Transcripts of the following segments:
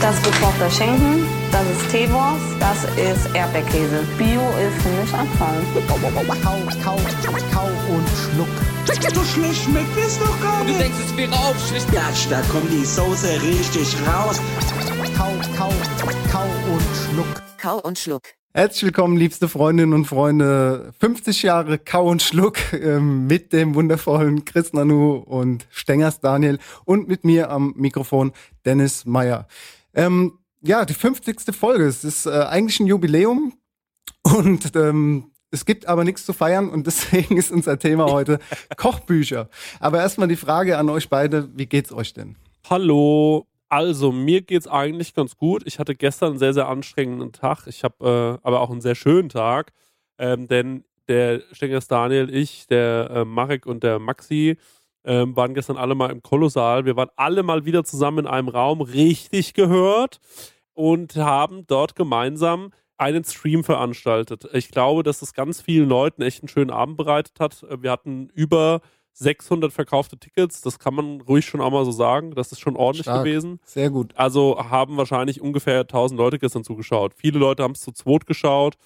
Das ist gekochter Schinken, das ist Teewurst, das ist Erdbeerkäse. Bio ist für mich Abfall. Kau, kau, kau und schluck. So schlecht schmeckt es doch gar Du nicht. denkst, es wäre aufschlicht. Gatsch, da kommt die Soße richtig raus. Kau, kau, kau und schluck. Kau und Schluck. Herzlich willkommen, liebste Freundinnen und Freunde. 50 Jahre Kau und Schluck ähm, mit dem wundervollen Chris Nanu und Stengers Daniel und mit mir am Mikrofon Dennis Meyer. Ähm, ja, die 50. Folge. Es ist äh, eigentlich ein Jubiläum und ähm, es gibt aber nichts zu feiern und deswegen ist unser Thema heute Kochbücher. Aber erstmal die Frage an euch beide, wie geht's euch denn? Hallo. Also, mir geht's eigentlich ganz gut. Ich hatte gestern einen sehr, sehr anstrengenden Tag. Ich habe äh, aber auch einen sehr schönen Tag, ähm, denn der Stengers Daniel, ich, der äh, Marek und der Maxi ähm, waren gestern alle mal im Kolossal. Wir waren alle mal wieder zusammen in einem Raum, richtig gehört und haben dort gemeinsam einen Stream veranstaltet. Ich glaube, dass es ganz vielen Leuten echt einen schönen Abend bereitet hat. Äh, Wir hatten über 600 verkaufte Tickets. Das kann man ruhig schon auch mal so sagen. Das ist schon ordentlich Stark. gewesen. Sehr gut. Also haben wahrscheinlich ungefähr 1000 Leute gestern zugeschaut. Viele Leute haben es zu zweit geschaut.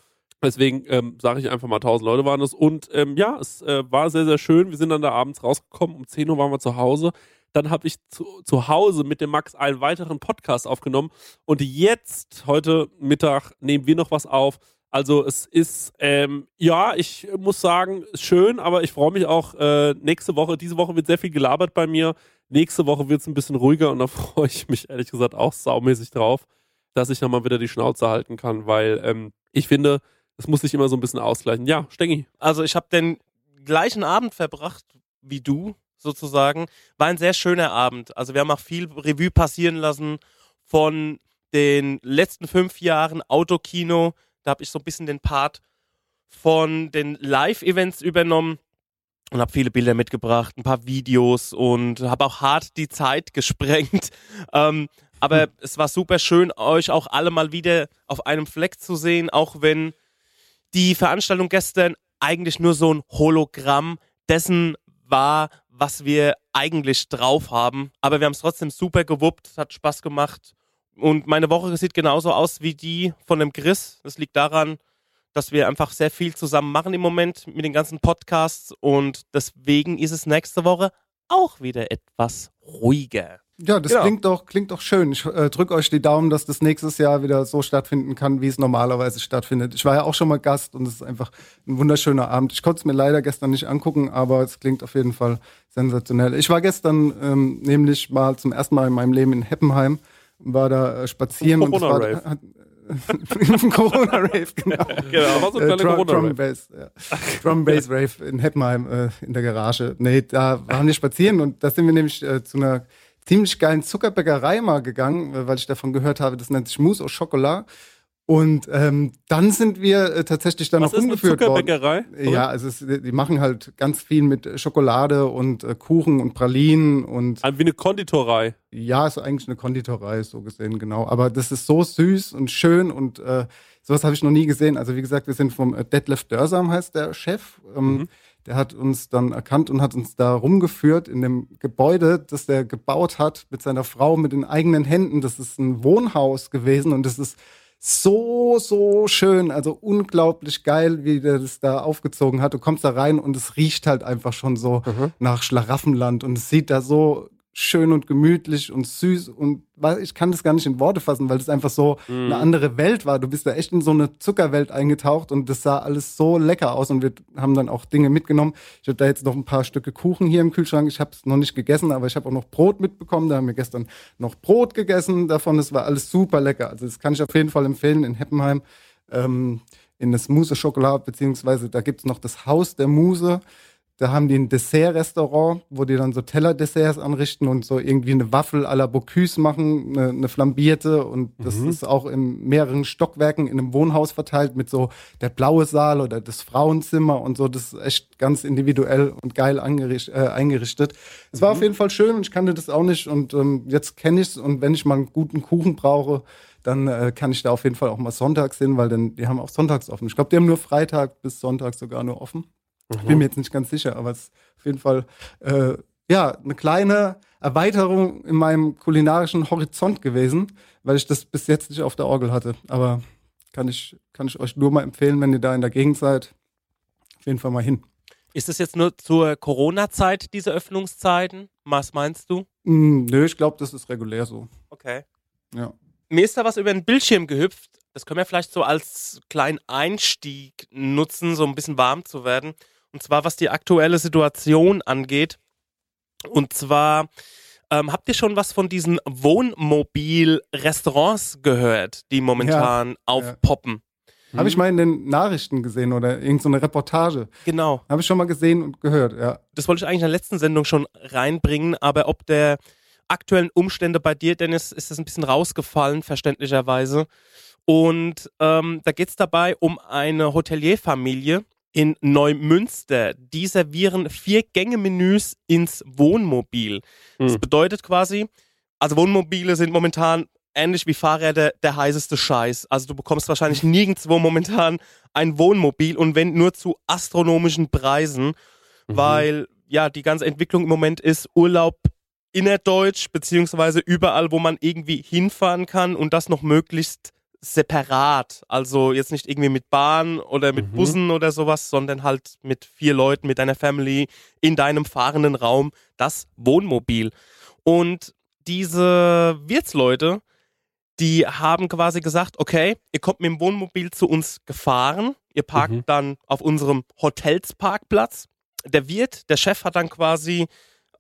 Deswegen ähm, sage ich einfach mal, 1000 Leute waren es. Und ähm, ja, es äh, war sehr, sehr schön. Wir sind dann da abends rausgekommen. Um 10 Uhr waren wir zu Hause. Dann habe ich zu, zu Hause mit dem Max einen weiteren Podcast aufgenommen. Und jetzt, heute Mittag, nehmen wir noch was auf. Also es ist, ähm, ja, ich muss sagen, schön, aber ich freue mich auch äh, nächste Woche. Diese Woche wird sehr viel gelabert bei mir. Nächste Woche wird es ein bisschen ruhiger und da freue ich mich ehrlich gesagt auch saumäßig drauf, dass ich nochmal wieder die Schnauze halten kann, weil ähm, ich finde, es muss sich immer so ein bisschen ausgleichen. Ja, Stengi. Also ich habe den gleichen Abend verbracht wie du sozusagen. War ein sehr schöner Abend. Also wir haben auch viel Revue passieren lassen von den letzten fünf Jahren Autokino. Da habe ich so ein bisschen den Part von den Live-Events übernommen und habe viele Bilder mitgebracht, ein paar Videos und habe auch hart die Zeit gesprengt. Ähm, aber es war super schön, euch auch alle mal wieder auf einem Fleck zu sehen, auch wenn die Veranstaltung gestern eigentlich nur so ein Hologramm dessen war, was wir eigentlich drauf haben. Aber wir haben es trotzdem super gewuppt, hat Spaß gemacht. Und meine Woche sieht genauso aus wie die von dem Chris. Das liegt daran, dass wir einfach sehr viel zusammen machen im Moment mit den ganzen Podcasts. Und deswegen ist es nächste Woche auch wieder etwas ruhiger. Ja, das Genau. klingt doch klingt doch schön. Ich äh, drücke euch die Daumen, dass das nächstes Jahr wieder so stattfinden kann, wie es normalerweise stattfindet. Ich war ja auch schon mal Gast und es ist einfach ein wunderschöner Abend. Ich konnte es mir leider gestern nicht angucken, aber es klingt auf jeden Fall sensationell. Ich war gestern ähm, nämlich mal zum ersten Mal in meinem Leben in Heppenheim, war da äh, spazieren und es war Corona-Rave. hat, Corona Rave genau. Genau, war so Äh, Drum, Drum Corona-Rave. Bass, ja. Drum Bass Rave in Heppenheim äh, in der Garage. Nee, da waren wir spazieren und da sind wir nämlich äh, zu einer ziemlich geilen Zuckerbäckerei mal gegangen, äh, weil ich davon gehört habe, das nennt sich Mousse au Chocolat. Und ähm, dann sind wir äh, tatsächlich dann Was noch ist eine umgeführt worden. Zuckerbäckerei? Ja, also es, die machen halt ganz viel mit Schokolade und äh, Kuchen und Pralinen und Ah, Wie eine Konditorei. ja, ist eigentlich eine Konditorei, so gesehen, genau. Aber das ist so süß und schön und äh, sowas habe ich noch nie gesehen. Also wie gesagt, wir sind vom äh, Detlef Dörsam, heißt der Chef. Ähm, Mhm. Der hat uns dann erkannt und hat uns da rumgeführt in dem Gebäude, das der gebaut hat mit seiner Frau mit den eigenen Händen. Das ist ein Wohnhaus gewesen und das ist so, so schön, also unglaublich geil, wie der das da aufgezogen hat. Du kommst da rein und es riecht halt einfach schon so nach Schlaraffenland und es sieht da so schön und gemütlich und süß und ich kann das gar nicht in Worte fassen, weil das einfach so Mhm. eine andere Welt war. Du bist da echt in so eine Zuckerwelt eingetaucht und das sah alles so lecker aus und wir haben dann auch Dinge mitgenommen. Ich habe da jetzt noch ein paar Stücke Kuchen hier im Kühlschrank. Ich habe es noch nicht gegessen, aber ich habe auch noch Brot mitbekommen. Da haben wir gestern noch Brot gegessen davon. Das war alles super lecker. Also das kann ich auf jeden Fall empfehlen in Heppenheim. Ähm, in das Muse Schokolade, beziehungsweise da gibt's noch das Haus der Muse. Da haben die ein Dessert-Restaurant, wo die dann so Teller-Desserts anrichten und so irgendwie eine Waffel à la Bocuse machen, eine, eine flambierte. Und das ist auch in mehreren Stockwerken in einem Wohnhaus verteilt mit so der blaue Saal oder das Frauenzimmer und so. Das ist echt ganz individuell und geil angericht, äh, eingerichtet. Es war auf jeden Fall schön und ich kannte das auch nicht. Und ähm, jetzt kenne ich's Und wenn ich mal einen guten Kuchen brauche, dann äh, kann ich da auf jeden Fall auch mal sonntags hin, weil dann, die haben auch sonntags offen. Ich glaube, die haben nur Freitag bis Sonntag sogar nur offen. Ich bin mir jetzt nicht ganz sicher, aber es ist auf jeden Fall äh, ja eine kleine Erweiterung in meinem kulinarischen Horizont gewesen, weil ich das bis jetzt nicht auf der Orgel hatte. Aber kann ich, kann ich euch nur mal empfehlen, wenn ihr da in der Gegend seid, auf jeden Fall mal hin. Ist es jetzt nur zur Corona-Zeit, diese Öffnungszeiten? Was meinst du? Mm, nö, ich glaube, das ist regulär so. Okay. Ja. Mir ist da was über den Bildschirm gehüpft. Das können wir vielleicht so als kleinen Einstieg nutzen, so ein bisschen warm zu werden. Und zwar, was die aktuelle Situation angeht. Und zwar, ähm, habt ihr schon was von diesen Wohnmobil-Restaurants gehört, die momentan aufpoppen? Habe ich mal in den Nachrichten gesehen oder irgendeine so eine Reportage. Genau. Habe ich schon mal gesehen und gehört, ja. das wollte ich eigentlich in der letzten Sendung schon reinbringen, aber ob der aktuellen Umstände bei dir, Dennis, ist das ein bisschen rausgefallen, verständlicherweise. Und ähm, da geht es dabei um eine Hotelierfamilie in Neumünster. Die servieren vier Gänge-Menüs ins Wohnmobil. Das Hm. bedeutet quasi, also Wohnmobile sind momentan ähnlich wie Fahrräder der heißeste Scheiß. Also du bekommst wahrscheinlich nirgendwo momentan ein Wohnmobil und wenn nur zu astronomischen Preisen, weil ja die ganze Entwicklung im Moment ist Urlaub innerdeutsch beziehungsweise überall, wo man irgendwie hinfahren kann und das noch möglichst separat. Also jetzt nicht irgendwie mit Bahn oder mit Mhm. Bussen oder sowas, sondern halt mit vier Leuten, mit deiner Family in deinem fahrenden Raum, das Wohnmobil. Und diese Wirtsleute, die haben quasi gesagt, okay, ihr kommt mit dem Wohnmobil zu uns gefahren, ihr parkt Mhm. dann auf unserem Hotelsparkplatz. Der Wirt, der Chef hat dann quasi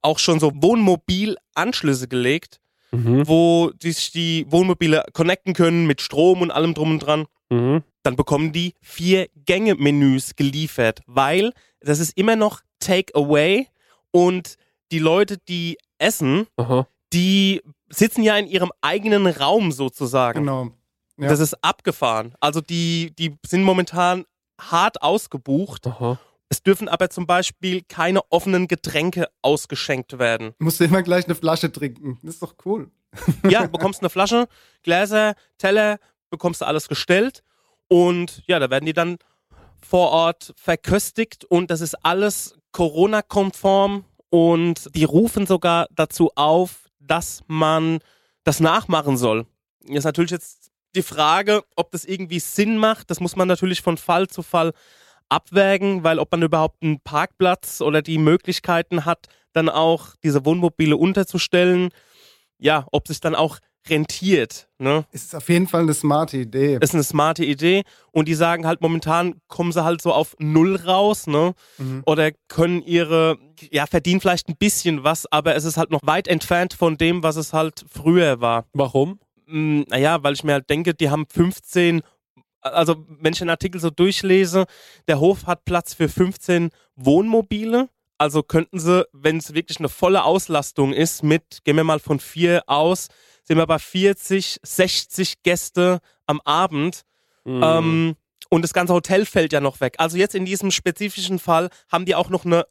auch schon so Wohnmobil-Anschlüsse gelegt, Mhm. wo die sich die Wohnmobile connecten können mit Strom und allem drum und dran. Mhm. Dann bekommen die vier Gänge-Menüs geliefert, weil das ist immer noch Take-Away und die Leute, die essen, Aha. die sitzen ja in ihrem eigenen Raum sozusagen. Genau. Ja. Das ist abgefahren. Also die, die sind momentan hart ausgebucht. Aha. Es dürfen aber zum Beispiel keine offenen Getränke ausgeschenkt werden. Musst du immer gleich eine Flasche trinken. Das ist doch cool. Ja, du bekommst eine Flasche, Gläser, Teller, bekommst du alles gestellt und ja, da werden die dann vor Ort verköstigt und das ist alles Corona-konform und die rufen sogar dazu auf, dass man das nachmachen soll. Jetzt ist natürlich jetzt die Frage, ob das irgendwie Sinn macht. Das muss man natürlich von Fall zu Fall abwägen, weil ob man überhaupt einen Parkplatz oder die Möglichkeiten hat, dann auch diese Wohnmobile unterzustellen, ja, ob sich dann auch rentiert. Ne? Es ist auf jeden Fall eine smarte Idee. ist eine smarte Idee und die sagen halt momentan kommen sie halt so auf null raus, ne? Mhm. Oder können ihre, ja, verdienen vielleicht ein bisschen was, aber es ist halt noch weit entfernt von dem, was es halt früher war. Warum? Mm, Naja, weil ich mir halt denke, die haben 15, also wenn ich den Artikel so durchlese, der Hof hat Platz für 15 Wohnmobile. Also könnten sie, wenn es wirklich eine volle Auslastung ist, mit, gehen wir mal von vier aus, sind wir bei 40, 60 Gäste am Abend. Mhm. Ähm, und das ganze Hotel fällt ja noch weg. Also jetzt in diesem spezifischen Fall haben die auch noch eine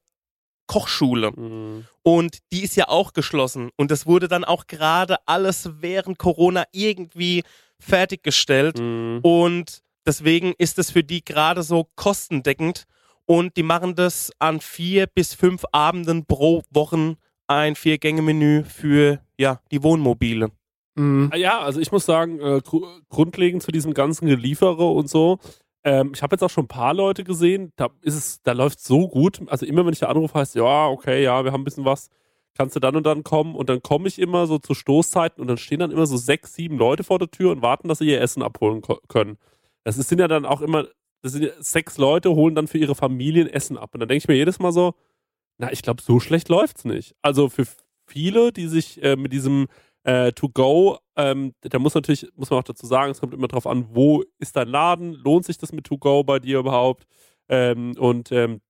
Kochschule. Mhm. Und die ist ja auch geschlossen. Und das wurde dann auch gerade alles während Corona irgendwie fertiggestellt. Mhm. Und deswegen ist es für die gerade so kostendeckend. Und die machen das an vier bis fünf Abenden pro Wochen ein Vier-Gänge-Menü für ja, die Wohnmobile. Mhm. Ja, also ich muss sagen, äh, gru grundlegend zu diesem ganzen Geliefere und so. Ähm, ich habe jetzt auch schon ein paar Leute gesehen, da ist es, da läuft so gut. Also immer wenn ich da anrufe, heißt ja, okay, ja, wir haben ein bisschen was. Kannst du dann und dann kommen und dann komme ich immer so zu Stoßzeiten und dann stehen dann immer so sechs, sieben Leute vor der Tür und warten, dass sie ihr Essen abholen können. Das sind ja dann auch immer, das sind ja, sechs Leute holen dann für ihre Familien Essen ab. Und dann denke ich mir jedes Mal so, na, ich glaube, so schlecht läuft's nicht. Also für viele, die sich äh, mit diesem äh, To-Go, ähm, da muss natürlich, muss man auch dazu sagen, es kommt immer drauf an, wo ist dein Laden, lohnt sich das mit To-Go bei dir überhaupt? Ähm, und ähm,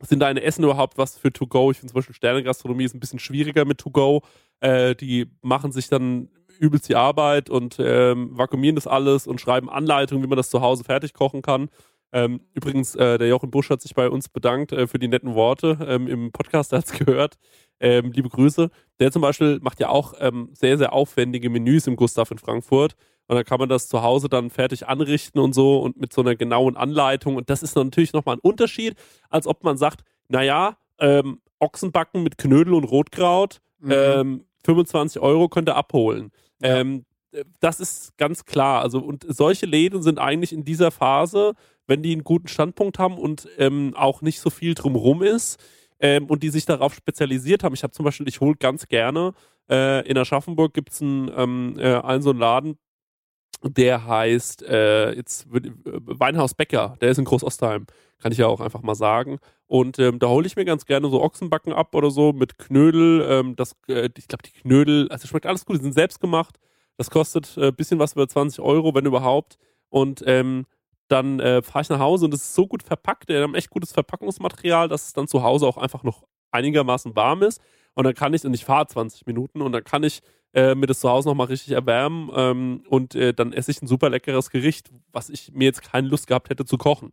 sind deine Essen überhaupt was für To-Go? Ich finde zum Beispiel Sternegastronomie ist ein bisschen schwieriger mit To-Go. Äh, die machen sich dann übelst die Arbeit und ähm, vakuumieren das alles und schreiben Anleitungen, wie man das zu Hause fertig kochen kann. Ähm, übrigens, äh, der Jochen Busch hat sich bei uns bedankt äh, für die netten Worte ähm, im Podcast, der hat es gehört. Ähm, liebe Grüße. Der zum Beispiel macht ja auch ähm, sehr, sehr aufwendige Menüs im Gustav in Frankfurt. Und dann kann man das zu Hause dann fertig anrichten und so und mit so einer genauen Anleitung. Und das ist natürlich nochmal ein Unterschied, als ob man sagt, naja, ähm, Ochsenbacken mit Knödel und Rotkraut, Mhm. ähm, 25 Euro könnt ihr abholen. Ja. Ähm, äh, das ist ganz klar. Also, und solche Läden sind eigentlich in dieser Phase, wenn die einen guten Standpunkt haben und ähm, auch nicht so viel drumrum ist ähm, und die sich darauf spezialisiert haben. Ich habe zum Beispiel, ich hole ganz gerne, äh, in Aschaffenburg gibt es einen, ähm, äh, einen so einen Laden, der heißt äh, jetzt äh, Weinhaus Bäcker, der ist in Großostheim, kann ich ja auch einfach mal sagen. Und ähm, da hole ich mir ganz gerne so Ochsenbacken ab oder so mit Knödel. Ähm, das, äh, ich glaube, die Knödel, also schmeckt alles gut, die sind selbst gemacht. Das kostet ein äh, bisschen was über 20 Euro, wenn überhaupt. Und ähm, dann äh, fahre ich nach Hause und es ist so gut verpackt. Wir haben echt gutes Verpackungsmaterial, dass es dann zu Hause auch einfach noch einigermaßen warm ist. Und dann kann ich, und ich fahre 20 Minuten und dann kann ich äh, mir das zu Hause nochmal richtig erwärmen ähm, und äh, dann esse ich ein super leckeres Gericht, was ich mir jetzt keine Lust gehabt hätte zu kochen.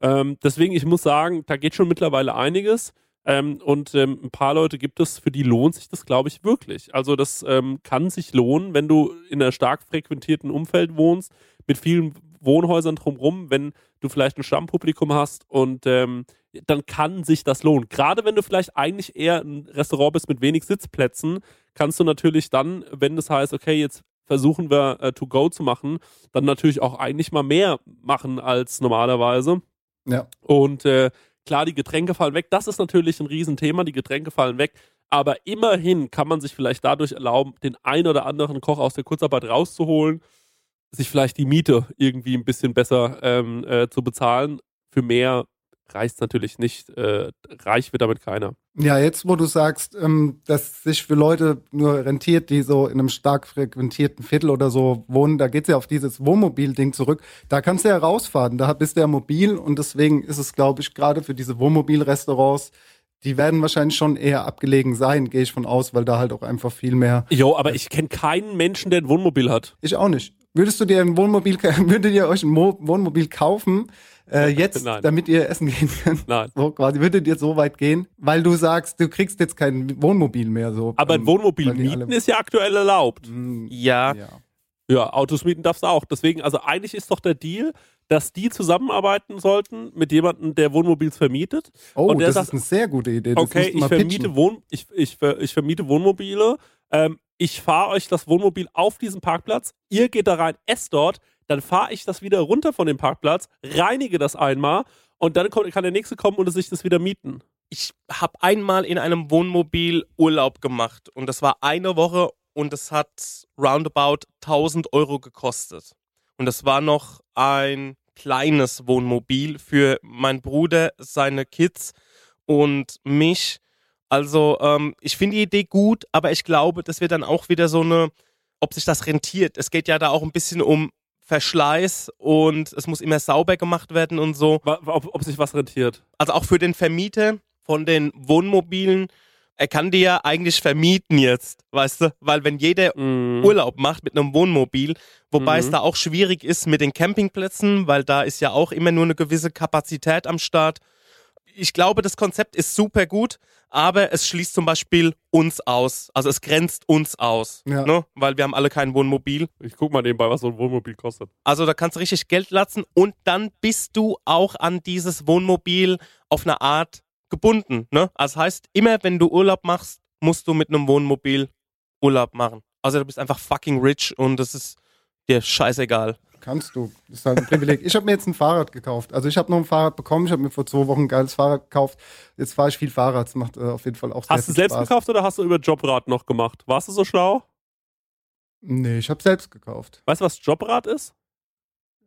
Ähm, deswegen, ich muss sagen, da geht schon mittlerweile einiges. Ähm, und ähm, ein paar Leute gibt es, für die lohnt sich das, glaube ich, wirklich. Also das ähm, kann sich lohnen, wenn du in einer stark frequentierten Umfeld wohnst, mit vielen Wohnhäusern drumherum, wenn du vielleicht ein Stammpublikum hast und ähm, dann kann sich das lohnen. Gerade wenn du vielleicht eigentlich eher ein Restaurant bist mit wenig Sitzplätzen, kannst du natürlich dann, wenn das heißt, okay, jetzt versuchen wir äh, to go zu machen, dann natürlich auch eigentlich mal mehr machen als normalerweise. Ja. Und äh, klar, die Getränke fallen weg. Das ist natürlich ein Riesenthema. Die Getränke fallen weg. Aber immerhin kann man sich vielleicht dadurch erlauben, den ein oder anderen Koch aus der Kurzarbeit rauszuholen, sich vielleicht die Miete irgendwie ein bisschen besser ähm, äh, zu bezahlen. Für mehr reicht natürlich nicht. Äh, reich wird damit keiner. Ja, jetzt wo du sagst, ähm, dass sich für Leute nur rentiert, die so in einem stark frequentierten Viertel oder so wohnen, da geht's ja auf dieses Wohnmobil-Ding zurück. Da kannst du ja rausfahren, da bist du ja mobil und deswegen ist es, glaube ich, gerade für diese Wohnmobilrestaurants, die werden wahrscheinlich schon eher abgelegen sein, gehe ich von aus, weil da halt auch einfach viel mehr. Jo, aber ich kenne keinen Menschen, der ein Wohnmobil hat. Ich auch nicht. Würdest du dir ein Wohnmobil, würdet ihr euch ein Mo Wohnmobil kaufen, äh, jetzt, Nein. damit ihr essen gehen könnt? Nein. So quasi, würdet ihr so weit gehen? Weil du sagst, du kriegst jetzt kein Wohnmobil mehr so. Aber ein ähm, Wohnmobil mieten ist ja aktuell erlaubt. Mm, Ja, ja. Ja, Autos mieten darfst du auch. Deswegen, also eigentlich ist doch der Deal, dass die zusammenarbeiten sollten mit jemandem, der Wohnmobils vermietet. Oh, Und der das sagt, ist eine sehr gute Idee. Das okay, ich mal vermiete, pitchen. Wohn, ich, ich, ver- ich vermiete Wohnmobile. Ähm, ich fahre euch das Wohnmobil auf diesen Parkplatz. Ihr geht da rein, esst dort. Dann fahre ich das wieder runter von dem Parkplatz, reinige das einmal und dann kommt, kann der nächste kommen und sich das wieder mieten. ich habe einmal in einem Wohnmobil Urlaub gemacht und das war eine Woche und es hat roundabout 1000 Euro gekostet. Und das war noch ein kleines Wohnmobil für meinen Bruder, seine Kids und mich. Also ähm, ich finde die Idee gut, aber ich glaube, das wird dann auch wieder so eine, ob sich das rentiert. Es geht ja da auch ein bisschen um Verschleiß und es muss immer sauber gemacht werden und so. Ob, ob sich was rentiert. Also auch für den Vermieter von den Wohnmobilen, er kann die ja eigentlich vermieten jetzt, weißt du? Weil wenn jeder Mhm. Urlaub macht mit einem Wohnmobil, wobei Mhm. es da auch schwierig ist mit den Campingplätzen, weil da ist ja auch immer nur eine gewisse Kapazität am Start. Ich glaube, das Konzept ist super gut, aber es schließt zum Beispiel uns aus. Also es grenzt uns aus, Ja. ne? weil wir haben alle kein Wohnmobil. Ich guck mal nebenbei, was so ein Wohnmobil kostet. Also da kannst du richtig Geld latzen und dann bist du auch an dieses Wohnmobil auf eine Art gebunden. Ne? Also heißt, immer wenn du Urlaub machst, musst du mit einem Wohnmobil Urlaub machen. Also du bist einfach fucking rich und das ist dir scheißegal. Kannst du. Das ist halt ein Privileg. Ich habe mir jetzt ein Fahrrad gekauft. Also ich habe noch ein Fahrrad bekommen. Ich habe mir vor zwei Wochen ein geiles Fahrrad gekauft. Jetzt fahre ich viel Fahrrad. Das macht äh, auf jeden Fall auch sehr Hast du selbst Spaß. gekauft oder hast du über Jobrad noch gemacht? Warst du so schlau? Nee, ich habe selbst gekauft. Weißt du, was Jobrad ist?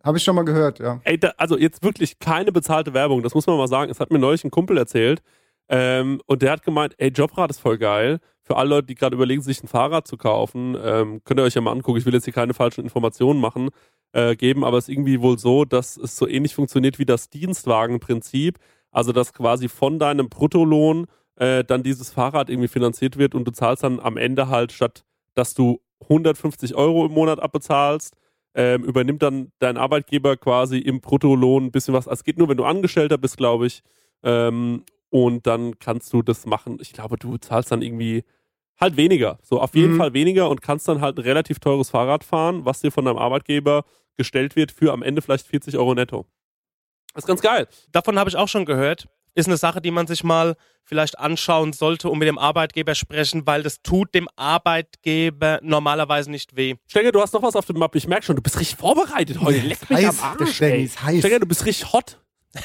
Habe ich schon mal gehört, ja. Ey, da, also jetzt wirklich keine bezahlte Werbung, das muss man mal sagen. Es hat mir neulich ein Kumpel erzählt. Ähm, und der hat gemeint, ey, Jobrad ist voll geil. Für alle Leute, die gerade überlegen, sich ein Fahrrad zu kaufen, ähm, könnt ihr euch ja mal angucken. Ich will jetzt hier keine falschen Informationen machen, äh, geben, aber es ist irgendwie wohl so, dass es so ähnlich funktioniert wie das Dienstwagenprinzip. Also, dass quasi von deinem Bruttolohn äh, dann dieses Fahrrad irgendwie finanziert wird und du zahlst dann am Ende halt, statt dass du 150 Euro im Monat abbezahlst, ähm, übernimmt dann dein Arbeitgeber quasi im Bruttolohn ein bisschen was. Also es geht nur, wenn du Angestellter bist, glaube ich. Ähm, und dann kannst du das machen. Ich glaube, du zahlst dann irgendwie halt weniger. So auf jeden Mhm. Fall weniger und kannst dann halt ein relativ teures Fahrrad fahren, was dir von deinem Arbeitgeber gestellt wird für am Ende vielleicht 40 Euro netto. Das ist ganz geil. Davon habe ich auch schon gehört. Ist eine Sache, die man sich mal vielleicht anschauen sollte und mit dem Arbeitgeber sprechen, weil das tut dem Arbeitgeber normalerweise nicht weh. Stenger, du hast noch was auf dem Mappe. Ich merke schon, du bist richtig vorbereitet heute. Leck mich heiß, am der Arsch. Stenger, du bist richtig hot.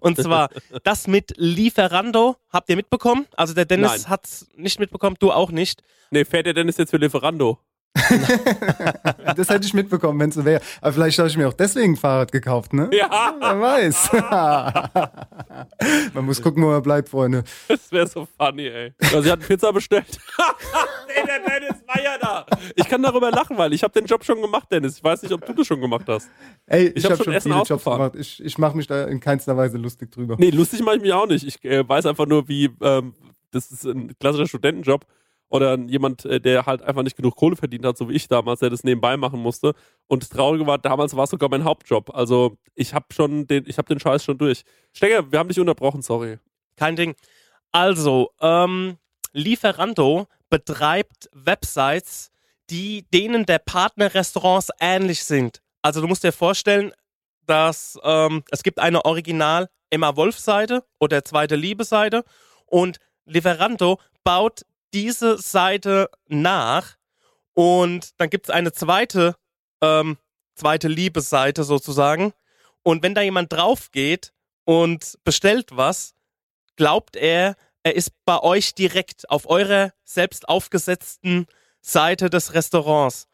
Und zwar das mit Lieferando, habt ihr mitbekommen? Also der Dennis Nein. hat's nicht mitbekommen, du auch nicht. Nee, fährt der Dennis jetzt für Lieferando? Das hätte ich mitbekommen, wenn es so wäre. Aber vielleicht habe ich mir auch deswegen ein Fahrrad gekauft, ne? Ja, Wer weiß. Man muss gucken, wo er bleibt, Freunde. das wäre so funny, ey. Also, sie hat Pizza bestellt. nee, der Dennis war ja da. Ich kann darüber lachen, weil ich habe den Job schon gemacht, Dennis. Ich weiß nicht, ob du das schon gemacht hast. Ey, Ich ich, hab habe schon schon viele Jobs gemacht. Ich, ich mache mich da in keinster Weise lustig drüber. Nee, lustig mache ich mich auch nicht. Ich äh, weiß einfach nur, wie, ähm, das ist ein klassischer Studentenjob oder jemand, äh, der halt einfach nicht genug Kohle verdient hat, so wie ich damals, der das nebenbei machen musste. Und das Traurige war, damals war es sogar mein Hauptjob. Also ich habe schon den, ich habe den Scheiß schon durch. Stenger, wir haben dich unterbrochen, sorry. Kein Ding. Also, ähm, Lieferando betreibt Websites, die denen der Partnerrestaurants ähnlich sind. Also du musst dir vorstellen, dass ähm, es gibt eine Original Emma Wolf Seite oder zweite Liebe Seite und Lieferando baut diese Seite nach und dann gibt es eine zweite ähm, zweite Liebe Seite sozusagen und wenn da jemand drauf geht und bestellt was, glaubt er, er ist bei euch direkt auf eurer selbst aufgesetzten Seite des Restaurants.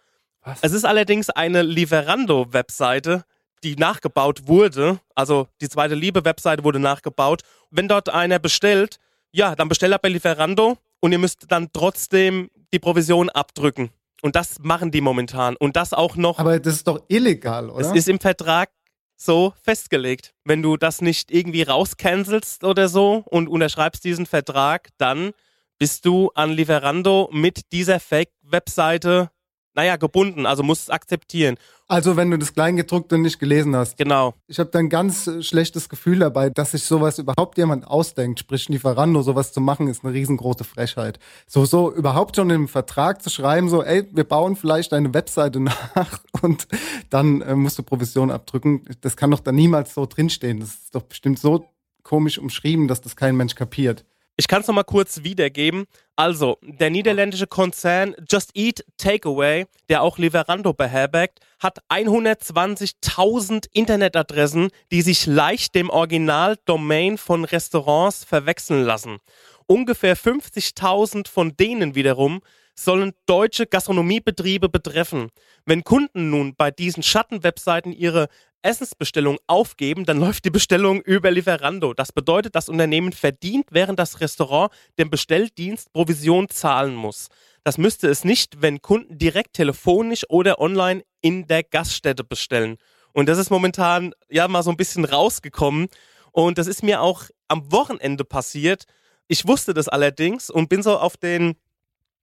Was? Es ist allerdings eine Lieferando-Webseite, die nachgebaut wurde. Also die zweite Liebe-Webseite wurde nachgebaut. Wenn dort einer bestellt, ja, dann bestellt er bei Lieferando und ihr müsst dann trotzdem die Provision abdrücken. Und das machen die momentan. Und das auch noch Aber das ist doch illegal, oder? es ist im Vertrag so festgelegt. Wenn du das nicht irgendwie rauscancelst oder so und unterschreibst diesen Vertrag, dann bist du an Lieferando mit dieser Fake-Webseite, naja, gebunden. Also musst es akzeptieren. also wenn du das Kleingedruckte nicht gelesen hast. Genau. Ich habe da ein ganz äh, schlechtes Gefühl dabei, dass sich sowas überhaupt jemand ausdenkt. Sprich, Lieferando, sowas zu machen, ist eine riesengroße Frechheit. So, so überhaupt schon im Vertrag zu schreiben, so, ey, wir bauen vielleicht eine Webseite nach und dann äh, musst du Provision abdrücken. Das kann doch da niemals so drinstehen. Das ist doch bestimmt so komisch umschrieben, dass das kein Mensch kapiert. Ich kann es nochmal kurz wiedergeben. Also, der niederländische Konzern Just Eat Takeaway, der auch Lieferando beherbergt, hat 120.000 Internetadressen, die sich leicht dem Original-Domain von Restaurants verwechseln lassen. Ungefähr 50.000 von denen wiederum sollen deutsche Gastronomiebetriebe betreffen. Wenn Kunden nun bei diesen Schattenwebseiten ihre Essensbestellung aufgeben, dann läuft die Bestellung über Lieferando. Das bedeutet, das Unternehmen verdient, während das Restaurant dem Bestelldienst Provision zahlen muss. Das müsste es nicht, wenn Kunden direkt telefonisch oder online in der Gaststätte bestellen. Und das ist momentan ja mal so ein bisschen rausgekommen. Und das ist mir auch am Wochenende passiert. Ich wusste das allerdings und bin so auf den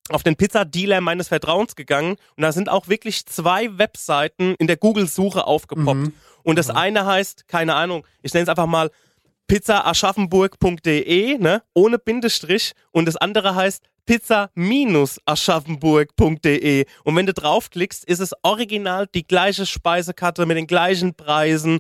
auf den Pizzadealer meines Vertrauens gegangen und da sind auch wirklich zwei Webseiten in der Google-Suche aufgepoppt. Mhm. Und das eine heißt, keine Ahnung, ich nenne es einfach mal pizzaaschaffenburg.de, ne, ohne Bindestrich. Und das andere heißt pizza-aschaffenburg.de. Und wenn du draufklickst, ist es original die gleiche Speisekarte mit den gleichen Preisen,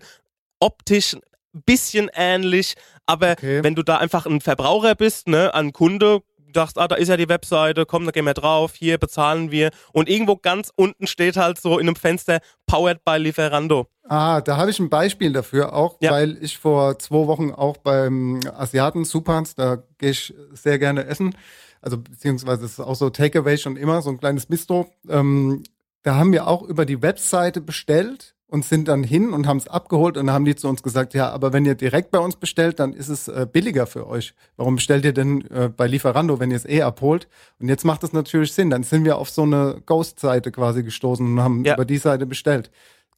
optisch ein bisschen ähnlich. Aber Okay. wenn du da einfach ein Verbraucher bist, ne, ein Kunde, dachtest, ah, da ist ja die Webseite, komm, da gehen wir drauf, hier bezahlen wir. Und irgendwo ganz unten steht halt so in einem Fenster, powered by Lieferando. Ah, da habe ich ein Beispiel dafür, auch Ja. weil ich vor zwei Wochen auch beim Asiaten Supans, da gehe ich sehr gerne essen, also beziehungsweise es ist auch so Takeaway schon immer, so ein kleines Bistro. Ähm, da haben wir auch über die Webseite bestellt und sind dann hin und haben es abgeholt und dann haben die zu uns gesagt, ja, aber wenn ihr direkt bei uns bestellt, dann ist es äh, billiger für euch. Warum bestellt ihr denn äh, bei Lieferando, wenn ihr es eh abholt? Und jetzt macht es natürlich Sinn. Dann sind wir auf so eine Ghost-Seite quasi gestoßen und haben Ja. über die Seite bestellt.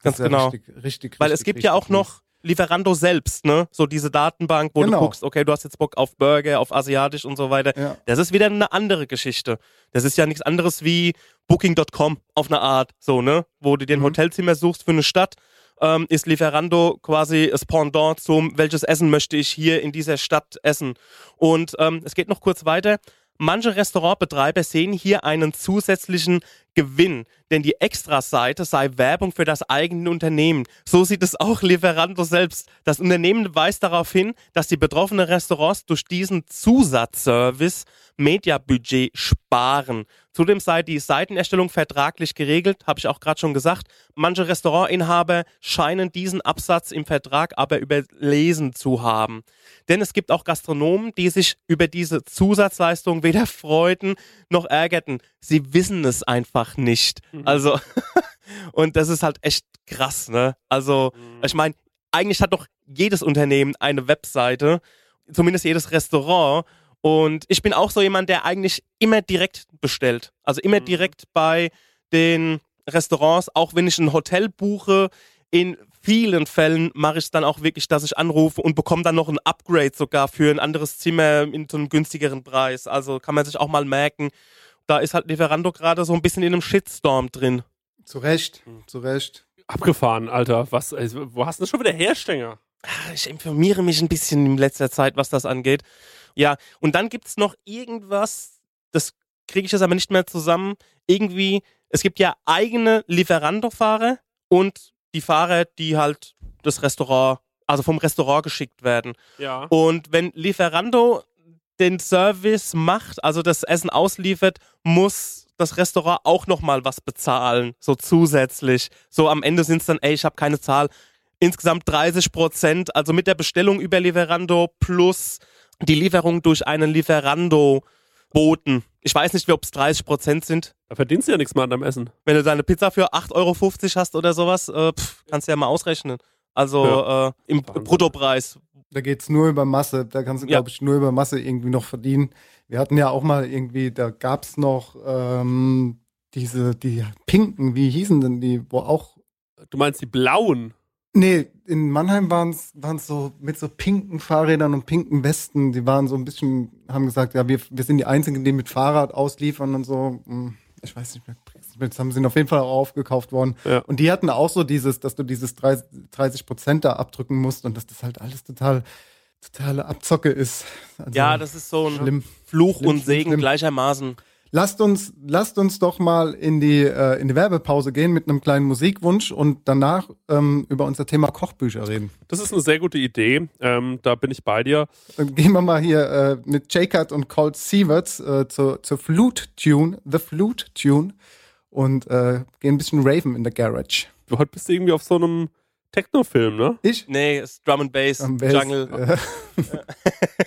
Ganz ist ja genau. Richtig, richtig, Weil es richtig, gibt ja auch noch Lieferando selbst, ne? So diese Datenbank, wo Genau. du guckst, okay, du hast jetzt Bock auf Burger, auf Asiatisch und so weiter. Ja. Das ist wieder eine andere Geschichte. Das ist ja nichts anderes wie Booking.com auf eine Art, so, ne? Wo du dir ein Mhm. Hotelzimmer suchst für eine Stadt, ähm, ist Lieferando quasi das Pendant zum, welches Essen möchte ich hier in dieser Stadt essen. Und ähm, es geht noch kurz weiter. Manche Restaurantbetreiber sehen hier einen zusätzlichen Gewinn, denn die Extra-Seite sei Werbung für das eigene Unternehmen. So sieht es auch Lieferando selbst. Das Unternehmen weist darauf hin, dass die betroffenen Restaurants durch diesen Zusatzservice Mediabudget sparen. Zudem sei die Seitenerstellung vertraglich geregelt, habe ich auch gerade schon gesagt. Manche Restaurantinhaber scheinen diesen Absatz im Vertrag aber überlesen zu haben. Denn es gibt auch Gastronomen, die sich über diese Zusatzleistung weder freuten noch ärgerten. Sie wissen es einfach nicht. Also, und das ist halt echt krass, ne? Also, ich meine, eigentlich hat doch jedes Unternehmen eine Webseite, zumindest jedes Restaurant. Und ich bin auch so jemand, der eigentlich immer direkt bestellt. Also immer direkt bei den Restaurants, auch wenn ich ein Hotel buche, in vielen Fällen mache ich es dann auch wirklich, dass ich anrufe und bekomme dann noch ein Upgrade sogar für ein anderes Zimmer in so einem günstigeren Preis. Also kann man sich auch mal merken, da ist halt Lieferando gerade so ein bisschen in einem Shitstorm drin. Zu Recht, zu Recht. Abgefahren, Alter. Was, also, wo hast du denn schon wieder Hersteller? Ich informiere mich ein bisschen in letzter Zeit, was das angeht. Ja, und dann gibt's noch irgendwas, das kriege ich jetzt aber nicht mehr zusammen. Irgendwie, es gibt ja eigene Lieferando-Fahrer und die Fahrer, die halt das Restaurant, also vom Restaurant geschickt werden. Ja. Und wenn Lieferando den Service macht, also das Essen ausliefert, muss das Restaurant auch nochmal was bezahlen, so zusätzlich. So am Ende sind es dann, ey, ich habe keine Zahl. Insgesamt 30 Prozent, also mit der Bestellung über Lieferando plus die Lieferung durch einen Lieferando-Boten. Ich weiß nicht, ob es 30 Prozent sind. Da verdienst du ja nichts mehr an deinem Essen. Wenn du deine Pizza für 8,50 Euro hast oder sowas, äh, pff, kannst du ja mal ausrechnen. Also äh, im Wahnsinn. Bruttopreis. Da geht's nur über Masse. Da kannst du, Ja. glaube ich, nur über Masse irgendwie noch verdienen. Wir hatten ja auch mal irgendwie, da gab's noch ähm, diese, die Pinken, wie hießen denn die, wo auch. Du meinst die blauen? Nee, in Mannheim waren es so mit so pinken Fahrrädern und pinken Westen. Die waren so ein bisschen, haben gesagt, ja, wir, wir sind die Einzigen, die mit Fahrrad ausliefern und so. Hm, Ich weiß nicht mehr. Jetzt haben sie auf jeden Fall auch aufgekauft worden. Ja. Und die hatten auch so dieses, dass du dieses 30 Prozent da abdrücken musst und dass das halt alles total, totale Abzocke ist. Also, Ja, das ist so ein schlimm. Fluch Schlimm, und Segen schlimm. gleichermaßen. Lasst uns, lasst uns doch mal in die, äh, in die Werbepause gehen mit einem kleinen Musikwunsch und danach ähm, über unser Thema Kochbücher reden. Das ist eine sehr gute Idee. Ähm, da bin ich bei dir. Dann gehen wir mal hier äh, mit J-Cut und Colt Sieverts äh, zur, zur Flute Tune, The Flute Tune und äh, gehen ein bisschen Raven in der Garage. Du heute bist du irgendwie auf so einem Techno-Film, ne? Ich? Nee, es ist Drum and Bass, Am Bass, Jungle. Äh,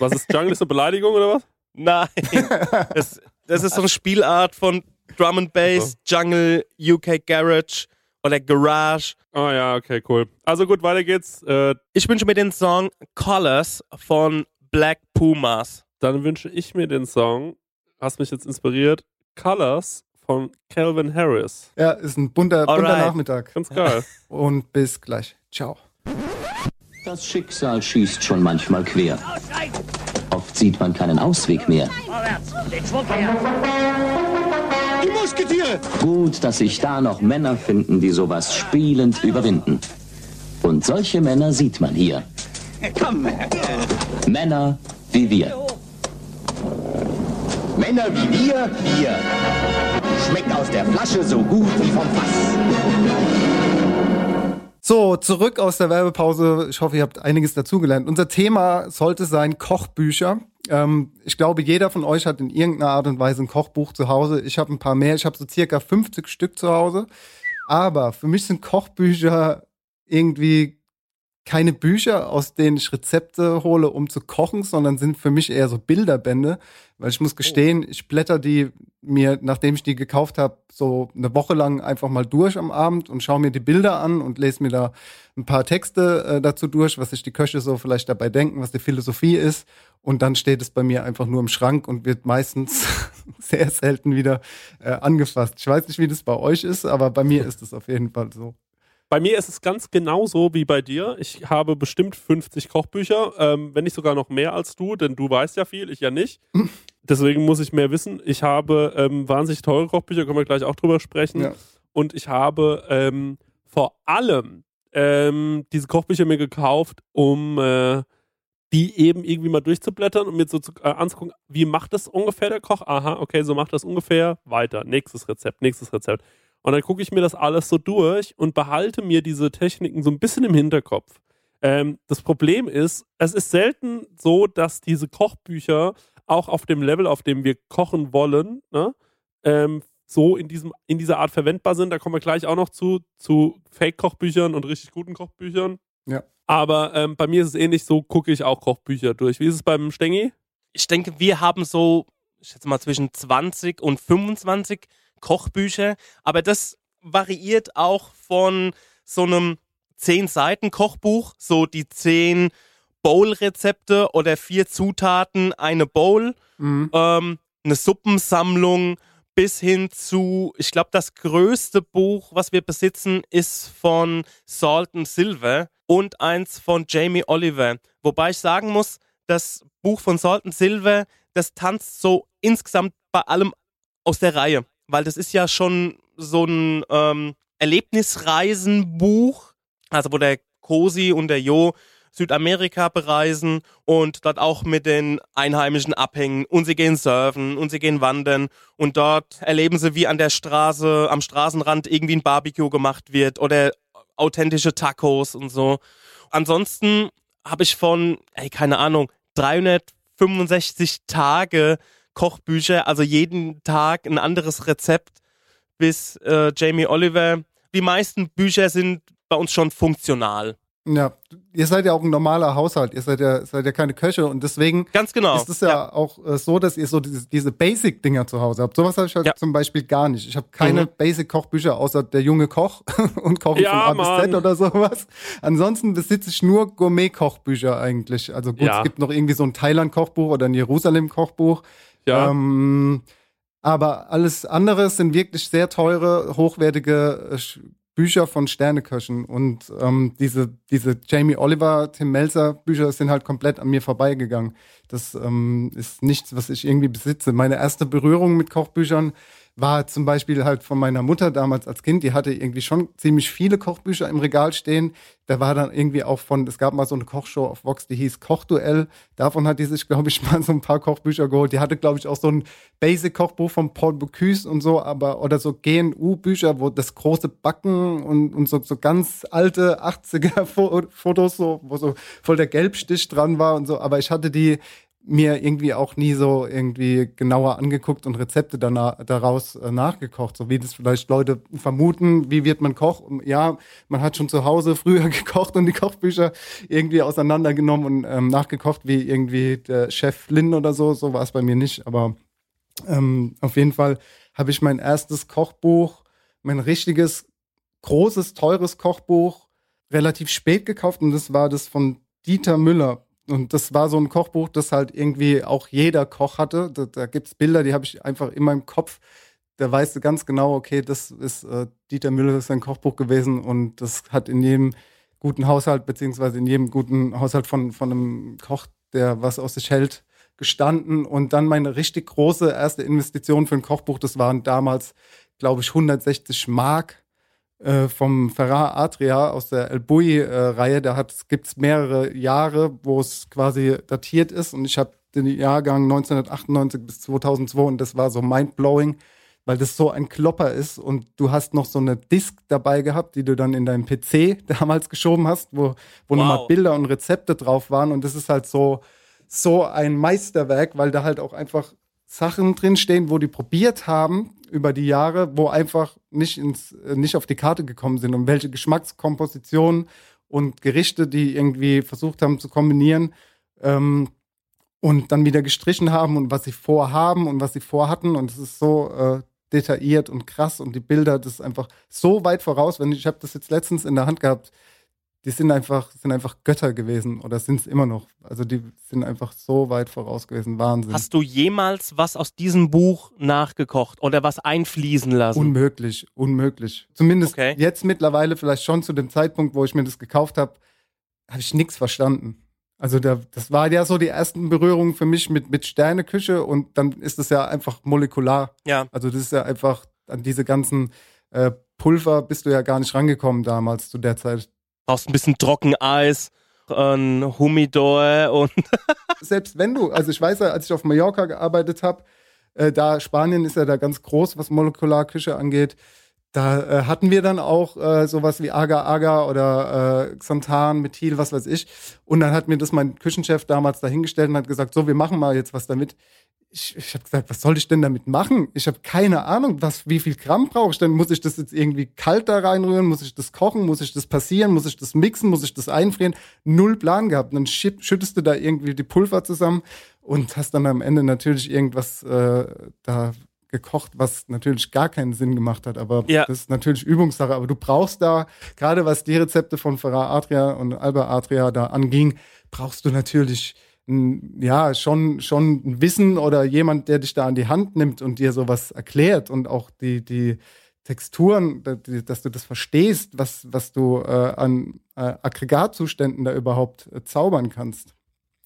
Was ist Jungle? Ist eine Beleidigung oder was? Nein, das, das ist so eine Spielart von Drum and Bass, Jungle, UK Garage oder Garage. Ah ja, okay, cool. Also gut, weiter geht's. Äh, Ich wünsche mir den Song Colors von Black Pumas. dann wünsche ich mir den Song, hast mich jetzt inspiriert, Colors von Calvin Harris. ja, ist ein bunter, bunter. Nachmittag. Ganz geil. Und bis gleich. Ciao. Das Schicksal schießt schon manchmal quer. Oft sieht man keinen Ausweg mehr. Die Musketiere! Gut, dass sich da noch Männer finden, die sowas spielend überwinden. Und solche Männer sieht man hier. Komm, Männer wie wir. Männer wie wir, Bier. Schmeckt aus der Flasche so gut wie vom Fass. So, zurück aus der Werbepause. Ich hoffe, ihr habt einiges dazugelernt. Unser Thema sollte sein Kochbücher. Ähm, ich glaube, jeder von euch hat in irgendeiner Art und Weise ein Kochbuch zu Hause. Ich habe ein paar mehr. Ich habe so circa 50 Stück zu Hause. Aber für mich sind Kochbücher irgendwie keine Bücher, aus denen ich Rezepte hole, um zu kochen, sondern sind für mich eher so Bilderbände, weil ich muss gestehen, ich blätter die mir, nachdem ich die gekauft habe, so eine Woche lang einfach mal durch am Abend und schaue mir die Bilder an und lese mir da ein paar Texte äh, dazu durch, was sich die Köche so vielleicht dabei denken, was die Philosophie ist. Und dann steht es bei mir einfach nur im Schrank und wird meistens sehr selten wieder äh, angefasst. Ich weiß nicht, wie das bei euch ist, aber bei mir ist es auf jeden Fall so. Bei mir ist es ganz genauso wie bei dir. Ich habe bestimmt 50 Kochbücher, ähm, wenn nicht sogar noch mehr als du, denn du weißt ja viel, ich ja nicht. Deswegen muss ich mehr wissen. Ich habe ähm, wahnsinnig teure Kochbücher, können wir gleich auch drüber sprechen. Ja. Und ich habe ähm, vor allem ähm, diese Kochbücher mir gekauft, um äh, die eben irgendwie mal durchzublättern und mir so zu, äh, anzugucken, wie macht das ungefähr der Koch? Aha, okay, so macht das ungefähr. Weiter, nächstes Rezept, nächstes Rezept. Und dann gucke ich mir das alles so durch und behalte mir diese Techniken so ein bisschen im Hinterkopf. Ähm, das Problem ist, es ist selten so, dass diese Kochbücher auch auf dem Level, auf dem wir kochen wollen, ne, ähm, so in, diesem, in dieser Art verwendbar sind. Da kommen wir gleich auch noch zu, zu Fake-Kochbüchern und richtig guten Kochbüchern. Ja. Aber ähm, bei mir ist es ähnlich, so gucke ich auch Kochbücher durch. Wie ist es beim Stengi? Ich denke, wir haben so, ich schätze mal, zwischen 20 und 25 Kochbücher, aber das variiert auch von so einem 10 Seiten Kochbuch, so die 10 Bowl-Rezepte oder vier Zutaten, eine Bowl, Mhm. ähm, eine Suppensammlung bis hin zu, ich glaube, das größte Buch, was wir besitzen, ist von Salt and Silver und eins von Jamie Oliver. Wobei ich sagen muss, das Buch von Salt and Silver, das tanzt so insgesamt bei allem aus der Reihe, weil das ist ja schon so ein ähm, Erlebnisreisenbuch, also wo der Cosi und der Jo Südamerika bereisen und dort auch mit den Einheimischen abhängen und sie gehen surfen und sie gehen wandern und dort erleben sie, wie an der Straße, am Straßenrand irgendwie ein Barbecue gemacht wird oder authentische Tacos und so. Ansonsten habe ich von, ey, keine Ahnung, 365 Tage Kochbücher, also jeden Tag ein anderes Rezept bis äh, Jamie Oliver. Die meisten Bücher sind bei uns schon funktional. Ja, ihr seid ja auch ein normaler Haushalt, ihr seid ja, seid ja keine Köche und deswegen Ganz genau. ist es ja, auch äh, so, dass ihr so diese, diese Basic-Dinger zu Hause habt. Sowas habe ich halt Ja. zum Beispiel gar nicht. Ich habe keine Mhm. Basic-Kochbücher außer der junge Koch und Kochen Ja, von A bis Z Mann. oder sowas. Ansonsten besitze ich nur Gourmet-Kochbücher eigentlich. Also gut, Ja. es gibt noch irgendwie so ein Thailand-Kochbuch oder ein Jerusalem-Kochbuch. Ja. Ähm, aber alles andere sind wirklich sehr teure, hochwertige äh, Bücher von Sterneköchen. Und ähm, diese, diese Jamie Oliver, Tim Melzer Bücher sind halt komplett an mir vorbeigegangen. Das ähm, ist nichts, was ich irgendwie besitze. Meine erste Berührung mit Kochbüchern war zum Beispiel halt von meiner Mutter damals als Kind. Die hatte irgendwie schon ziemlich viele Kochbücher im Regal stehen. Da war dann irgendwie auch von, es gab mal so eine Kochshow auf Vox, die hieß Kochduell. Davon hat die sich, glaube ich, mal so ein paar Kochbücher geholt. Die hatte, glaube ich, auch so ein Basic-Kochbuch von Paul Bocuse und so, aber, oder so GNU-Bücher, wo das große Backen und, und so, so ganz alte 80er-Fotos, so, wo so voll der Gelbstich dran war und so. Aber ich hatte die mir irgendwie auch nie so irgendwie genauer angeguckt und Rezepte danach, daraus äh, nachgekocht, so wie das vielleicht Leute vermuten, wie wird man Koch? Ja, man hat schon zu Hause früher gekocht und die Kochbücher irgendwie auseinandergenommen und ähm, nachgekocht, wie irgendwie der Chef Lin oder so, so war es bei mir nicht, aber ähm, auf jeden Fall habe ich mein erstes Kochbuch, mein richtiges, großes, teures Kochbuch relativ spät gekauft und das war das von Dieter Müller. Und das war so ein Kochbuch, das halt irgendwie auch jeder Koch hatte. Da, da gibt es Bilder, die habe ich einfach in meinem Kopf. Da weißt du ganz genau, okay, das ist äh, Dieter Müller, das ist ein Kochbuch gewesen und das hat in jedem guten Haushalt, beziehungsweise in jedem guten Haushalt von, von einem Koch, der was aus sich hält, gestanden. Und dann meine richtig große erste Investition für ein Kochbuch, das waren damals, glaube ich, 160 Mark äh, vom Ferrar Adria aus der El Bui-Reihe. da gibt es mehrere Jahre, wo es quasi datiert ist. Und ich habe den Jahrgang 1998 bis 2002 und das war so mindblowing. weil das so ein Klopper ist und du hast noch so eine Disk dabei gehabt, die du dann in deinem PC damals geschoben hast, wo, wo Wow. nochmal Bilder und Rezepte drauf waren und das ist halt so, so ein Meisterwerk, weil da halt auch einfach Sachen drinstehen, wo die probiert haben über die Jahre, wo einfach nicht, ins, äh, nicht auf die Karte gekommen sind und welche Geschmackskompositionen und Gerichte, die irgendwie versucht haben zu kombinieren ähm, und dann wieder gestrichen haben und was sie vorhaben und was sie vorhatten und es ist so äh, detailliert und krass und die Bilder, das ist einfach so weit voraus. Wenn ich, ich habe das jetzt letztens in der Hand gehabt, die sind einfach, sind einfach Götter gewesen oder sind es immer noch. Also die sind einfach so weit voraus gewesen. Wahnsinn. Hast du jemals was aus diesem Buch nachgekocht oder was einfließen lassen? Unmöglich, unmöglich. Zumindest Okay. jetzt mittlerweile, vielleicht schon zu dem Zeitpunkt, wo ich mir das gekauft habe, habe ich nichts verstanden. Also da, das war ja so die ersten Berührungen für mich mit, mit Sterneküche und dann ist es ja einfach molekular. ja. Also das ist ja einfach an diese ganzen äh, Pulver bist du ja gar nicht rangekommen damals zu der Zeit. Brauchst ein bisschen Trockeneis, ein Humidor und Selbst wenn du, also ich weiß ja, als ich auf Mallorca gearbeitet habe, äh, da Spanien ist ja da ganz groß, was Molekularküche angeht. Da äh, hatten wir dann auch äh, sowas wie Agar-Agar oder äh, Xanthan, Methyl, was weiß ich. Und dann hat mir das mein Küchenchef damals dahingestellt und hat gesagt, so, wir machen mal jetzt was damit. Ich, ich habe gesagt, was soll ich denn damit machen? Ich habe keine Ahnung, was, wie viel Gramm brauche ich denn? Muss ich das jetzt irgendwie kalt da reinrühren? Muss ich das kochen? Muss ich das passieren? Muss ich das mixen? Muss ich das einfrieren? Null Plan gehabt. Und dann schütt- schüttest du da irgendwie die Pulver zusammen und hast dann am Ende natürlich irgendwas äh, da gekocht, was natürlich gar keinen Sinn gemacht hat. Aber Ja. das ist natürlich Übungssache. Aber du brauchst da, gerade was die Rezepte von Ferrar Adria und Alba Adria da anging, brauchst du natürlich ein, ja schon schon ein Wissen oder jemand, der dich da an die Hand nimmt und dir sowas erklärt und auch die die Texturen, dass du das verstehst, was was du äh, an äh, Aggregatzuständen da überhaupt äh, zaubern kannst.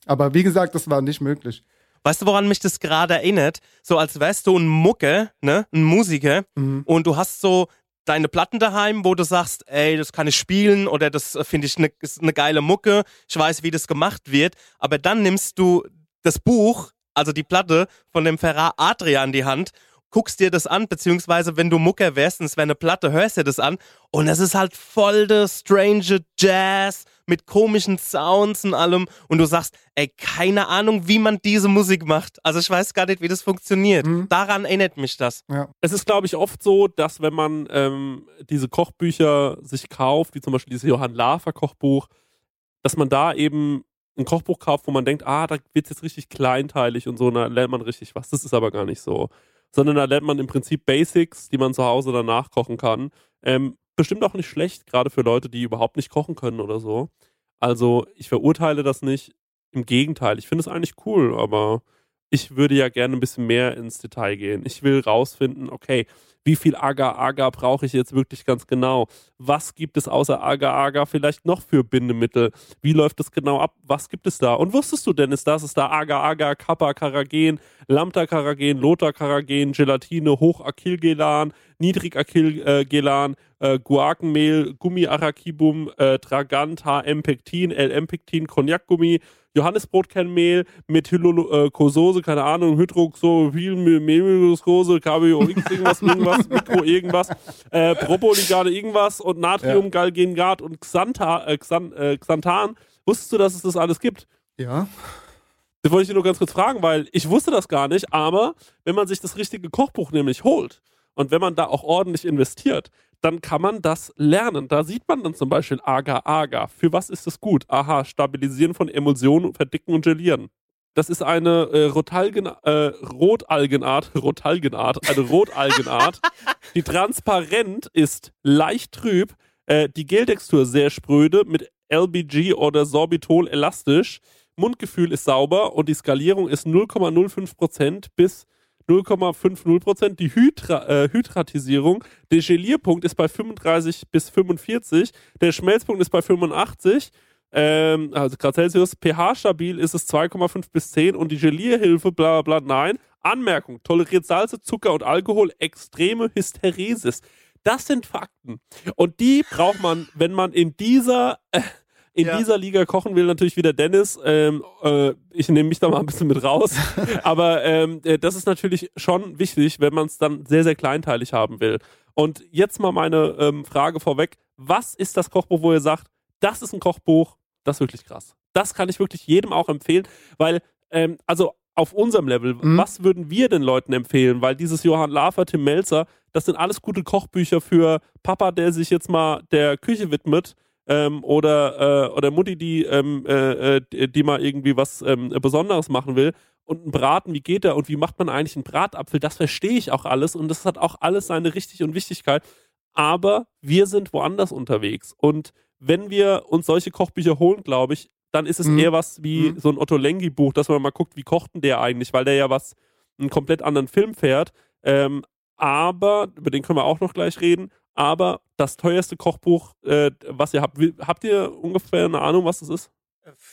Aber wie gesagt, das war nicht möglich. Weißt du, woran mich das gerade erinnert? So als wärst du ein Mucke, ne? Ein Musiker Mhm. und du hast so deine Platten daheim, wo du sagst, ey, das kann ich spielen oder das äh, finde ich eine ne geile Mucke, ich weiß, wie das gemacht wird, aber dann nimmst du das Buch, also die Platte von dem Ferrar Adria in die Hand, guckst dir das an, beziehungsweise wenn du Mucker wärst und es wäre eine Platte, hörst dir das an und es ist halt voll der strange Jazz mit komischen Sounds und allem und du sagst, ey, keine Ahnung, wie man diese Musik macht. Also ich weiß gar nicht, wie das funktioniert. Mhm. Daran erinnert mich das. Es ist, glaube ich, oft so, dass wenn man ähm, diese Kochbücher sich kauft, wie zum Beispiel dieses Johann Lafer Kochbuch, dass man da eben ein Kochbuch kauft, wo man denkt, ah, da wird jetzt richtig kleinteilig und so, und da lernt man richtig was. Das ist aber gar nicht so. Sondern da lernt man im Prinzip Basics, die man zu Hause danach kochen kann. Ähm, bestimmt auch nicht schlecht, gerade für Leute, die überhaupt nicht kochen können oder so. Also ich verurteile das nicht. Im Gegenteil, ich finde es eigentlich cool, aber ich würde ja gerne ein bisschen mehr ins Detail gehen. Ich will rausfinden, okay, wie viel Agar-Agar brauche ich jetzt wirklich ganz genau? Was gibt es außer Agar-Agar vielleicht noch für Bindemittel? Wie läuft das genau ab? Was gibt es da? Und wusstest du, Dennis, dass es da Agar-Agar, Kappa-Karagen, Lambda-Karagen, Lota-Karagen, Gelatine, Hoch-Acylgelan, Niedrig-Acylgelan, äh, Guakenmehl, Gummi-Arachibum, äh, Tragant, HM-Pektin, LM-Pektin, Cognac-Gummi, Johannisbrotkernmehl, Methylkosose, keine Ahnung, Hydroxylmethylkose, KBOX, irgendwas, irgendwas, Mikro, irgendwas, äh, Propoligade, irgendwas und Natriumgalgengat und Xantha, äh, Xan, äh, Xanthan. Wusstest du, dass es das alles gibt? Ja. Das wollte ich dir nur ganz kurz fragen, weil ich wusste das gar nicht, aber wenn man sich das richtige Kochbuch nämlich holt und wenn man da auch ordentlich investiert, dann kann man das lernen. Da sieht man dann zum Beispiel Agar-Agar. Für was ist das gut? Aha, Stabilisieren von Emulsionen, Verdicken und Gelieren. Das ist eine äh, Rotalgen, äh, Rotalgenart, Rotalgenart, eine Rotalgenart, die transparent ist, leicht trüb, äh, die Geltextur sehr spröde, mit LBG oder Sorbitol elastisch, Mundgefühl ist sauber und die Skalierung ist 0,05% bis 0,50%. Die Hydra, äh, Hydratisierung, der Gelierpunkt ist bei 35 bis 45, der Schmelzpunkt ist bei 85, ähm, also Grad Celsius, pH-stabil ist es 2,5 bis 10 und die Gelierhilfe, bla bla bla, nein. Anmerkung, toleriert Salze, Zucker und Alkohol, extreme Hysteresis. Das sind Fakten. Und die braucht man, wenn man in dieser, äh, In Ja. dieser Liga kochen will natürlich wieder Dennis. Ähm, äh, ich nehme mich da mal ein bisschen mit raus. Aber ähm, äh, das ist natürlich schon wichtig, wenn man es dann sehr, sehr kleinteilig haben will. Und jetzt mal meine ähm, Frage vorweg. Was ist das Kochbuch, wo ihr sagt, das ist ein Kochbuch, das ist wirklich krass. Das kann ich wirklich jedem auch empfehlen, weil, ähm, also auf unserem Level, Mhm. was würden wir den Leuten empfehlen? Weil dieses Johann Lafer, Tim Melzer, das sind alles gute Kochbücher für Papa, der sich jetzt mal der Küche widmet. Ähm, oder, äh, oder Mutti, die, ähm, äh, äh, die die mal irgendwie was ähm, Besonderes machen will. Und ein Braten, wie geht der und wie macht man eigentlich einen Bratapfel? Das verstehe ich auch alles und das hat auch alles seine Richtig und Wichtigkeit. Aber wir sind woanders unterwegs. Und wenn wir uns solche Kochbücher holen, glaube ich, dann ist es Mhm. eher was wie Mhm. so ein Otto Lengi-Buch, dass man mal guckt, wie kocht denn der eigentlich, weil der ja was, einen komplett anderen Film fährt. Ähm, aber, über den können wir auch noch gleich reden, aber das teuerste Kochbuch, äh, was ihr habt, habt ihr ungefähr eine Ahnung, was das ist?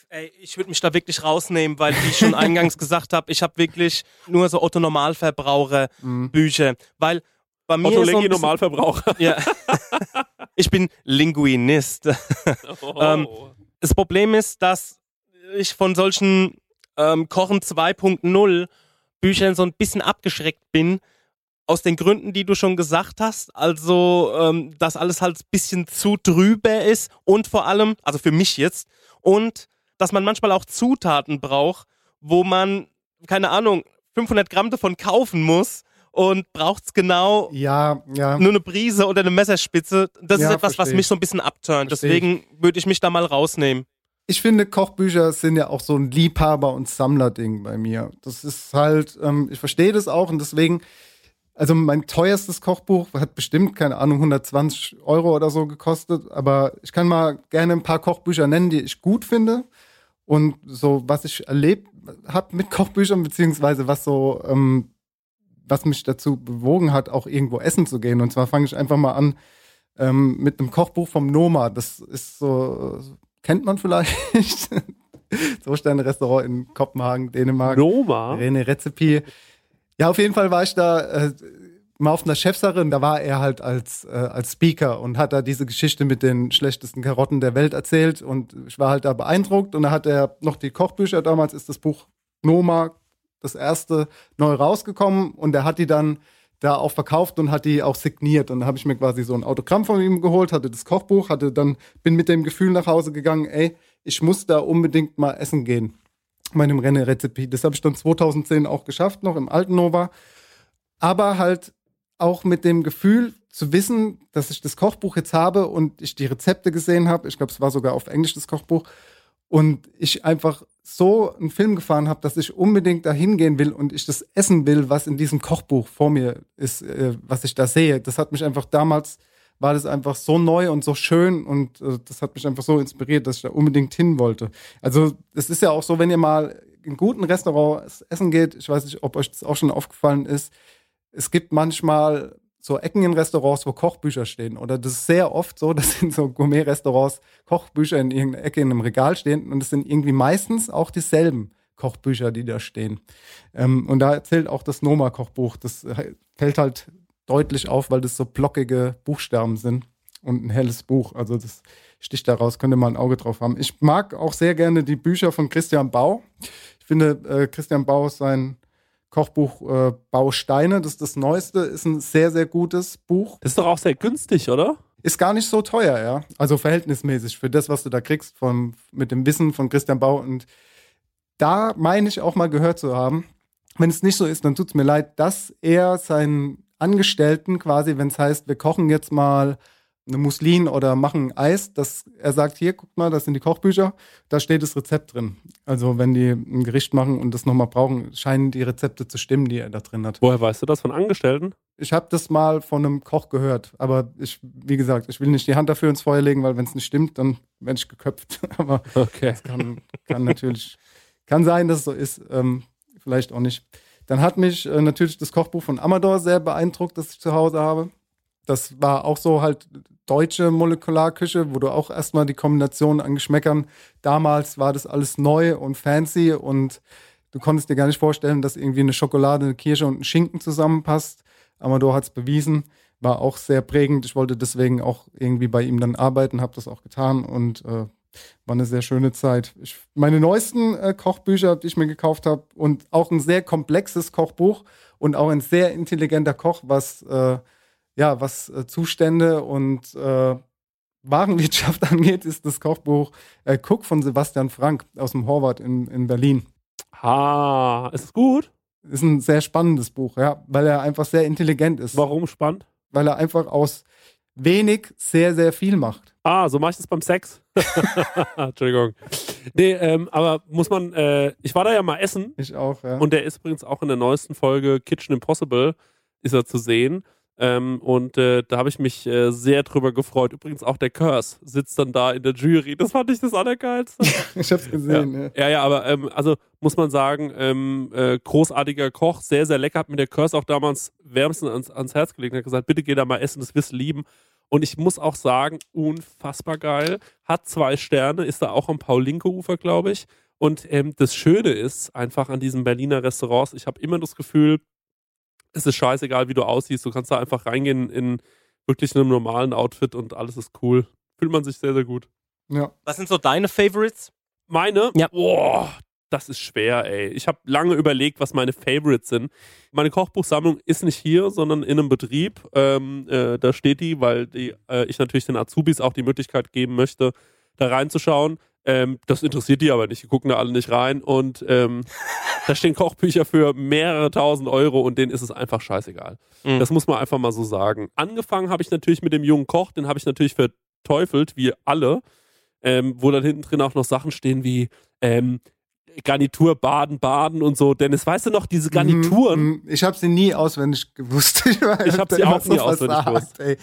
Ey, ich würde mich da wirklich rausnehmen, weil, wie ich schon eingangs gesagt habe, ich habe wirklich nur so Otto Normalverbraucher Mhm. Bücher, weil bei mir Otto so Lengi bisschen, Normalverbraucher. ja. ich bin Linguinist. Ähm, das Problem ist, dass ich von solchen ähm, Kochen 2.0 Büchern so ein bisschen abgeschreckt bin. Aus den Gründen, die du schon gesagt hast. Also, ähm, dass alles halt ein bisschen zu drüber ist und vor allem, also für mich jetzt, und dass man manchmal auch Zutaten braucht, wo man, keine Ahnung, 500 Gramm davon kaufen muss und braucht es genau Ja, ja. nur eine Prise oder eine Messerspitze. Das Ja, ist etwas, was mich ich. so ein bisschen abturnt. Deswegen würde ich mich da mal rausnehmen. Ich finde, Kochbücher sind ja auch so ein Liebhaber- und Sammlerding bei mir. Das ist halt, ähm, ich verstehe das auch und deswegen, also mein teuerstes Kochbuch hat bestimmt, keine Ahnung, 120 Euro oder so gekostet, aber ich kann mal gerne ein paar Kochbücher nennen, die ich gut finde und so, was ich erlebt habe mit Kochbüchern, beziehungsweise was so, ähm, was mich dazu bewogen hat, auch irgendwo essen zu gehen. Und zwar fange ich einfach mal an ähm, mit einem Kochbuch vom Noma. Das ist so, kennt man vielleicht. so Sterne-Restaurant in Kopenhagen, Dänemark. Noma? René Rezepi. Ja, auf jeden Fall war ich da äh, mal auf einer Chefsache und da war er halt als, äh, als Speaker und hat da diese Geschichte mit den schlechtesten Karotten der Welt erzählt und ich war halt da beeindruckt und da hat er noch die Kochbücher, damals ist das Buch Noma das erste neu rausgekommen und er hat die dann da auch verkauft und hat die auch signiert und da habe ich mir quasi so ein Autogramm von ihm geholt, hatte das Kochbuch, hatte dann bin mit dem Gefühl nach Hause gegangen, ey, ich muss da unbedingt mal essen gehen meinem Renne-Rezepi. Das habe ich dann 2010 auch geschafft, noch im alten Nova. Aber halt auch mit dem Gefühl zu wissen, dass ich das Kochbuch jetzt habe und ich die Rezepte gesehen habe. Ich glaube, es war sogar auf Englisch das Kochbuch. Und ich einfach so einen Film gefahren habe, dass ich unbedingt da hingehen will und ich das essen will, was in diesem Kochbuch vor mir ist, äh, was ich da sehe. Das hat mich einfach damals, war das einfach so neu und so schön und äh, das hat mich einfach so inspiriert, dass ich da unbedingt hin wollte. Also es ist ja auch so, wenn ihr mal in guten Restaurants essen geht, ich weiß nicht, ob euch das auch schon aufgefallen ist, es gibt manchmal so Ecken in Restaurants, wo Kochbücher stehen. Oder das ist sehr oft so, dass in so Gourmet-Restaurants Kochbücher in irgendeiner Ecke in einem Regal stehen und es sind irgendwie meistens auch dieselben Kochbücher, die da stehen. Ähm, und da erzählt auch das Noma-Kochbuch. Das fällt halt deutlich auf, weil das so blockige Buchstaben sind und ein helles Buch. Also das sticht daraus, könnte man ein Auge drauf haben. Ich mag auch sehr gerne die Bücher von Christian Bau. Ich finde, äh, Christian Bau ist sein Kochbuch äh, Bausteine, das ist das Neueste, ist ein sehr, sehr gutes Buch. Das ist doch auch sehr günstig, oder? Ist gar nicht so teuer, ja. Also verhältnismäßig für das, was du da kriegst von, mit dem Wissen von Christian Bau. Und da meine ich auch mal gehört zu haben. Wenn es nicht so ist, dann tut es mir leid, dass er seinen Angestellten quasi, wenn es heißt, wir kochen jetzt mal eine Muslin oder machen Eis, dass er sagt, hier, guck mal, das sind die Kochbücher, da steht das Rezept drin. Also wenn die ein Gericht machen und das nochmal brauchen, scheinen die Rezepte zu stimmen, die er da drin hat. Woher weißt du das von Angestellten? Ich habe das mal von einem Koch gehört, aber ich, wie gesagt, ich will nicht die Hand dafür ins Feuer legen, weil wenn es nicht stimmt, dann werde ich geköpft. aber Okay. das kann, kann natürlich, kann sein, dass es so ist, ähm, vielleicht auch nicht. Dann hat mich äh, natürlich das Kochbuch von Amador sehr beeindruckt, das ich zu Hause habe. Das war auch so halt deutsche Molekularküche, wo du auch erstmal die Kombination an Geschmäckern, damals war das alles neu und fancy und du konntest dir gar nicht vorstellen, dass irgendwie eine Schokolade, eine Kirsche und ein Schinken zusammenpasst. Amador hat es bewiesen, war auch sehr prägend. Ich wollte deswegen auch irgendwie bei ihm dann arbeiten, habe das auch getan und äh, war eine sehr schöne Zeit. Ich, meine neuesten äh, Kochbücher, die ich mir gekauft habe, und auch ein sehr komplexes Kochbuch und auch ein sehr intelligenter Koch, was, äh, ja, was äh, Zustände und äh, Warenwirtschaft angeht, ist das Kochbuch äh, Cook von Sebastian Frank aus dem Horvath in, in Berlin. Ha, ist es gut? Ist ein sehr spannendes Buch, ja, weil er einfach sehr intelligent ist. Warum spannend? Weil er einfach aus wenig sehr, sehr viel macht. Ah, so mache ich das beim Sex. Entschuldigung. Nee, ähm, aber muss man, äh, ich war da ja mal essen Ich auch, ja. und der ist übrigens auch in der neuesten Folge Kitchen Impossible, ist er zu sehen. Ähm, und äh, da habe ich mich äh, sehr drüber gefreut. Übrigens auch der Curse sitzt dann da in der Jury. Das fand ich das Allergeilste. ich hab's gesehen, ja. Ja, ja, aber ähm, also muss man sagen, ähm, äh, großartiger Koch, sehr, sehr lecker. Hat mir der Curse auch damals wärmstens ans, ans Herz gelegt hat gesagt, bitte geh da mal essen, das wirst du lieben. Und ich muss auch sagen, unfassbar geil. Hat zwei Sterne, ist da auch am Paul-Linke-Ufer, glaube ich. Und ähm, das Schöne ist einfach an diesen Berliner Restaurants, ich habe immer das Gefühl, es ist scheißegal, wie du aussiehst. Du kannst da einfach reingehen in wirklich einem normalen Outfit und alles ist cool. Fühlt man sich sehr, sehr gut. ja. Was sind so deine Favorites? Meine? Ja. Boah, das ist schwer, ey. Ich habe lange überlegt, was meine Favorites sind. Meine Kochbuchsammlung ist nicht hier, sondern in einem Betrieb. Ähm, äh, da steht die, weil die, äh, ich natürlich den Azubis auch die Möglichkeit geben möchte, da reinzuschauen. Ähm, das interessiert die aber nicht. Die gucken da alle nicht rein. Und ähm, da stehen Kochbücher für mehrere tausend Euro und denen ist es einfach scheißegal. Mhm. Das muss man einfach mal so sagen. Angefangen habe ich natürlich mit dem jungen Koch, den habe ich natürlich verteufelt, wie alle. Ähm, wo dann hinten drin auch noch Sachen stehen wie ähm, Garnitur Baden, Baden und so. Dennis, weißt du noch, diese Garnituren? Mhm, Ich habe sie nie auswendig gewusst. Ich, Ich hab sie auch nie auswendig gewusst. Ey.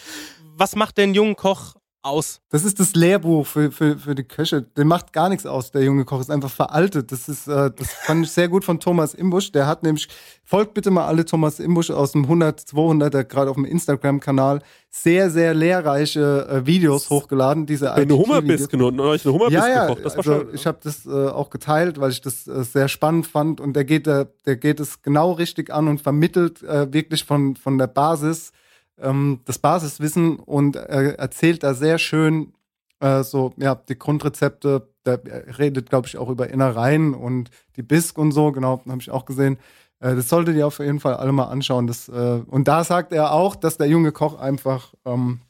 Was macht den jungen Koch aus? Das ist das Lehrbuch für, für, für die Köche. Der macht gar nichts aus, der junge Koch ist einfach veraltet. Das ist, äh, das fand ich sehr gut von Thomas Imbusch. Der hat nämlich, folgt bitte mal alle Thomas Imbusch aus dem 100, 200er, gerade auf dem Instagram-Kanal, sehr, sehr lehrreiche äh, Videos hochgeladen. Diese Eine IGT-Videos. Hummerbiss genommen, euch eine Hummerbiss ja, ja, gekocht. Das war also schön. ich habe das äh, auch geteilt, weil ich das äh, sehr spannend fand und der geht, da, der geht es genau richtig an und vermittelt äh, wirklich von, von der Basis ähm, das Basiswissen und äh, erzählt da sehr schön äh, so, ja, die Grundrezepte. Er redet, glaube ich, auch über Innereien und die Bisk und so, genau, habe ich auch gesehen. Äh, das solltet ihr auf jeden Fall alle mal anschauen. Das, äh, und da sagt er auch, dass der junge Koch einfach ähm,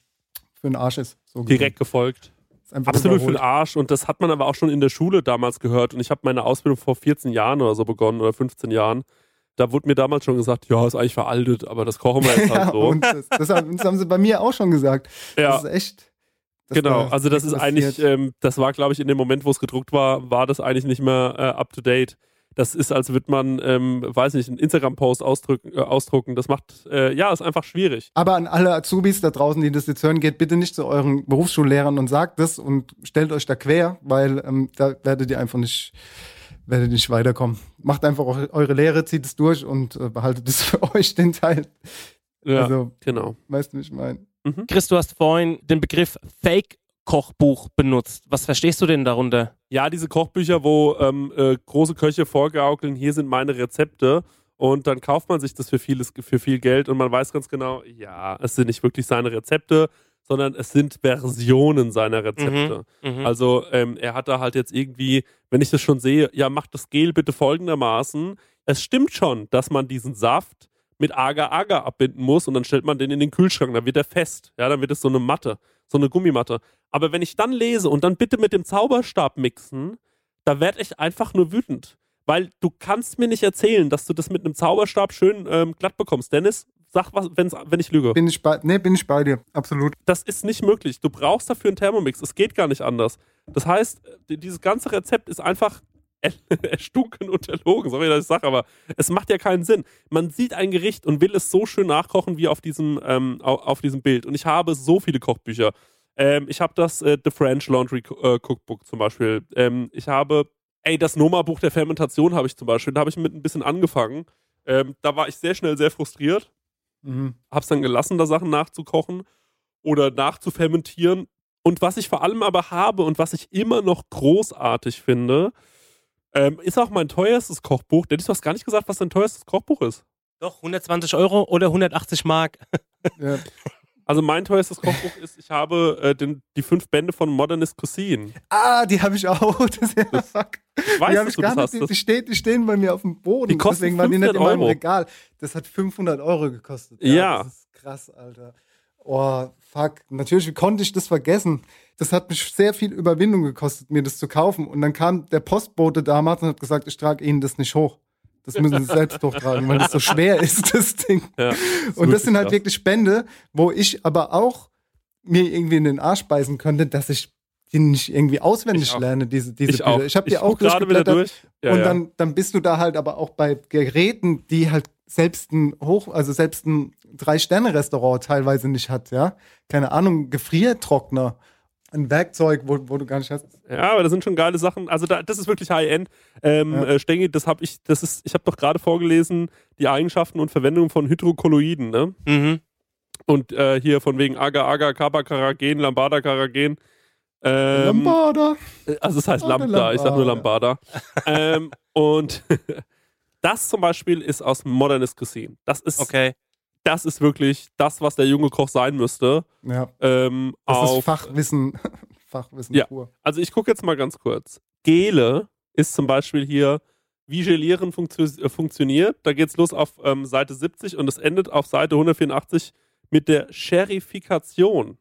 für den Arsch ist. So. Direkt gefolgt. Absolut für den. Arsch. Und das hat man aber auch schon in der Schule damals gehört. Und ich habe meine Ausbildung vor 14 Jahren oder so begonnen oder 15 Jahren. Da wurde mir damals schon gesagt, ja, ist eigentlich veraltet, aber das kochen wir jetzt halt Ja, so. und das, das, haben, das haben sie bei mir auch schon gesagt. ja. Das ist echt. dass Genau, also das ist eigentlich, ähm, das war, glaube ich, in dem Moment, wo es gedruckt war, war das eigentlich nicht mehr äh, up to date. Das ist, als würde man, ähm, weiß nicht, einen Instagram-Post äh, ausdrucken. Das macht, äh, ja, ist einfach schwierig. Aber an alle Azubis da draußen, die das jetzt hören, geht bitte nicht zu euren Berufsschullehrern und sagt das und stellt euch da quer, weil ähm, da werdet ihr einfach nicht, werdet nicht weiterkommen. Macht einfach eu- eure Lehre, zieht es durch und äh, behaltet es für euch den Teil. Ja, Also, genau. weißt du, wie ich meine? Chris, du hast vorhin den Begriff Fake-Kochbuch benutzt. Was verstehst du denn darunter? Ja, diese Kochbücher, wo ähm, äh, große Köche vorgaukeln, hier sind meine Rezepte. Und dann kauft man sich das für, vieles, für viel Geld und man weiß ganz genau, ja, es sind nicht wirklich seine Rezepte, sondern es sind Versionen seiner Rezepte. Mhm. Also ähm, er hat da halt jetzt irgendwie, wenn ich das schon sehe, ja, macht das Gel bitte folgendermaßen. Es stimmt schon, dass man diesen Saft mit Agar-Agar abbinden muss und dann stellt man den in den Kühlschrank, dann wird er fest. Ja, dann wird es so eine Matte, so eine Gummimatte. Aber wenn ich dann lese und dann bitte mit dem Zauberstab mixen, da werde ich einfach nur wütend. Weil du kannst mir nicht erzählen, dass du das mit einem Zauberstab schön ähm, glatt bekommst. Dennis, sag was, wenn's, wenn ich lüge. Bin ich bei, nee, bin ich bei dir. Absolut. Das ist nicht möglich. Du brauchst dafür einen Thermomix. Es geht gar nicht anders. Das heißt, dieses ganze Rezept ist einfach er- erstunken und erlogen. Sorry, dass ich sage, aber es macht ja keinen Sinn. Man sieht ein Gericht und will es so schön nachkochen wie auf diesem, ähm, au- auf diesem Bild. Und ich habe so viele Kochbücher. Ähm, ich habe das äh, The French Laundry äh, Cookbook zum Beispiel. Ähm, ich habe, ey, das Noma-Buch der Fermentation habe ich zum Beispiel. Da habe ich mit ein bisschen angefangen. Ähm, da war ich sehr schnell sehr frustriert Mhm. hab's dann gelassen, da Sachen nachzukochen oder nachzufermentieren. Und was ich vor allem aber habe und was ich immer noch großartig finde, ähm, ist auch mein teuerstes Kochbuch. Dennis, du hast gar nicht gesagt, was dein teuerstes Kochbuch ist. Doch, 120 Euro oder 180 Mark. Ja. Also mein teuerstes Kochbuch ist, ich habe äh, den, die fünf Bände von Modernist Cuisine. Ah, die habe ich auch. Das, ja, fuck. Ich weiß, die habe ich du gar das nicht. Die, die, stehen, die stehen bei mir auf dem Boden. Die kosten Deswegen waren die nicht in 500 meinem Euro. Regal. Das hat 500 Euro gekostet. Ja. Das ist krass, Alter. Oh, fuck. Natürlich, wie konnte ich das vergessen? Das hat mich sehr viel Überwindung gekostet, mir das zu kaufen. Und dann kam der Postbote damals und hat gesagt, ich trage Ihnen das nicht hoch. Das müssen Sie selbst hochtragen, weil das so schwer ist, das Ding. Ja, Und das sind halt wirklich Spende, wo ich aber auch mir irgendwie in den Arsch beißen könnte, dass ich die nicht irgendwie auswendig lerne, diese, diese Ich auch. Bücher. Ich habe die auch durchgeblättert. durch. Ja, und ja. dann, dann bist du da halt aber auch bei Geräten, die halt selbst ein Hoch, also selbst ein Drei-Sterne-Restaurant teilweise nicht hat, ja. Keine Ahnung, Gefriertrockner, ein Werkzeug, wo, wo du gar nicht hast. Ja, aber das sind schon geile Sachen. Also da, das ist wirklich High-End. Ähm, Ja. äh, Stengi, das habe ich, das ist, ich habe doch gerade vorgelesen, die Eigenschaften und Verwendung von Hydrokolloiden, ne? Mhm. Und äh, hier von wegen Agar-Agar, Carbacarragen, Lambada-Carragen. Ähm, Lambada. Also es heißt Lambda, ich sag nur Lambada. Lambada. ähm, und das zum Beispiel ist aus Modernist Cuisine. Das ist, Okay. Das ist wirklich das, was der junge Koch sein müsste. Ja, Ähm, das auf, ist Fachwissen. Fachwissen Ja. pur. Also ich gucke jetzt mal ganz kurz. Gele ist zum Beispiel hier, wie Gelieren funktio äh, funktioniert. Da geht's los auf ähm, Seite 70 und es endet auf Seite 184 mit der Sherifikation.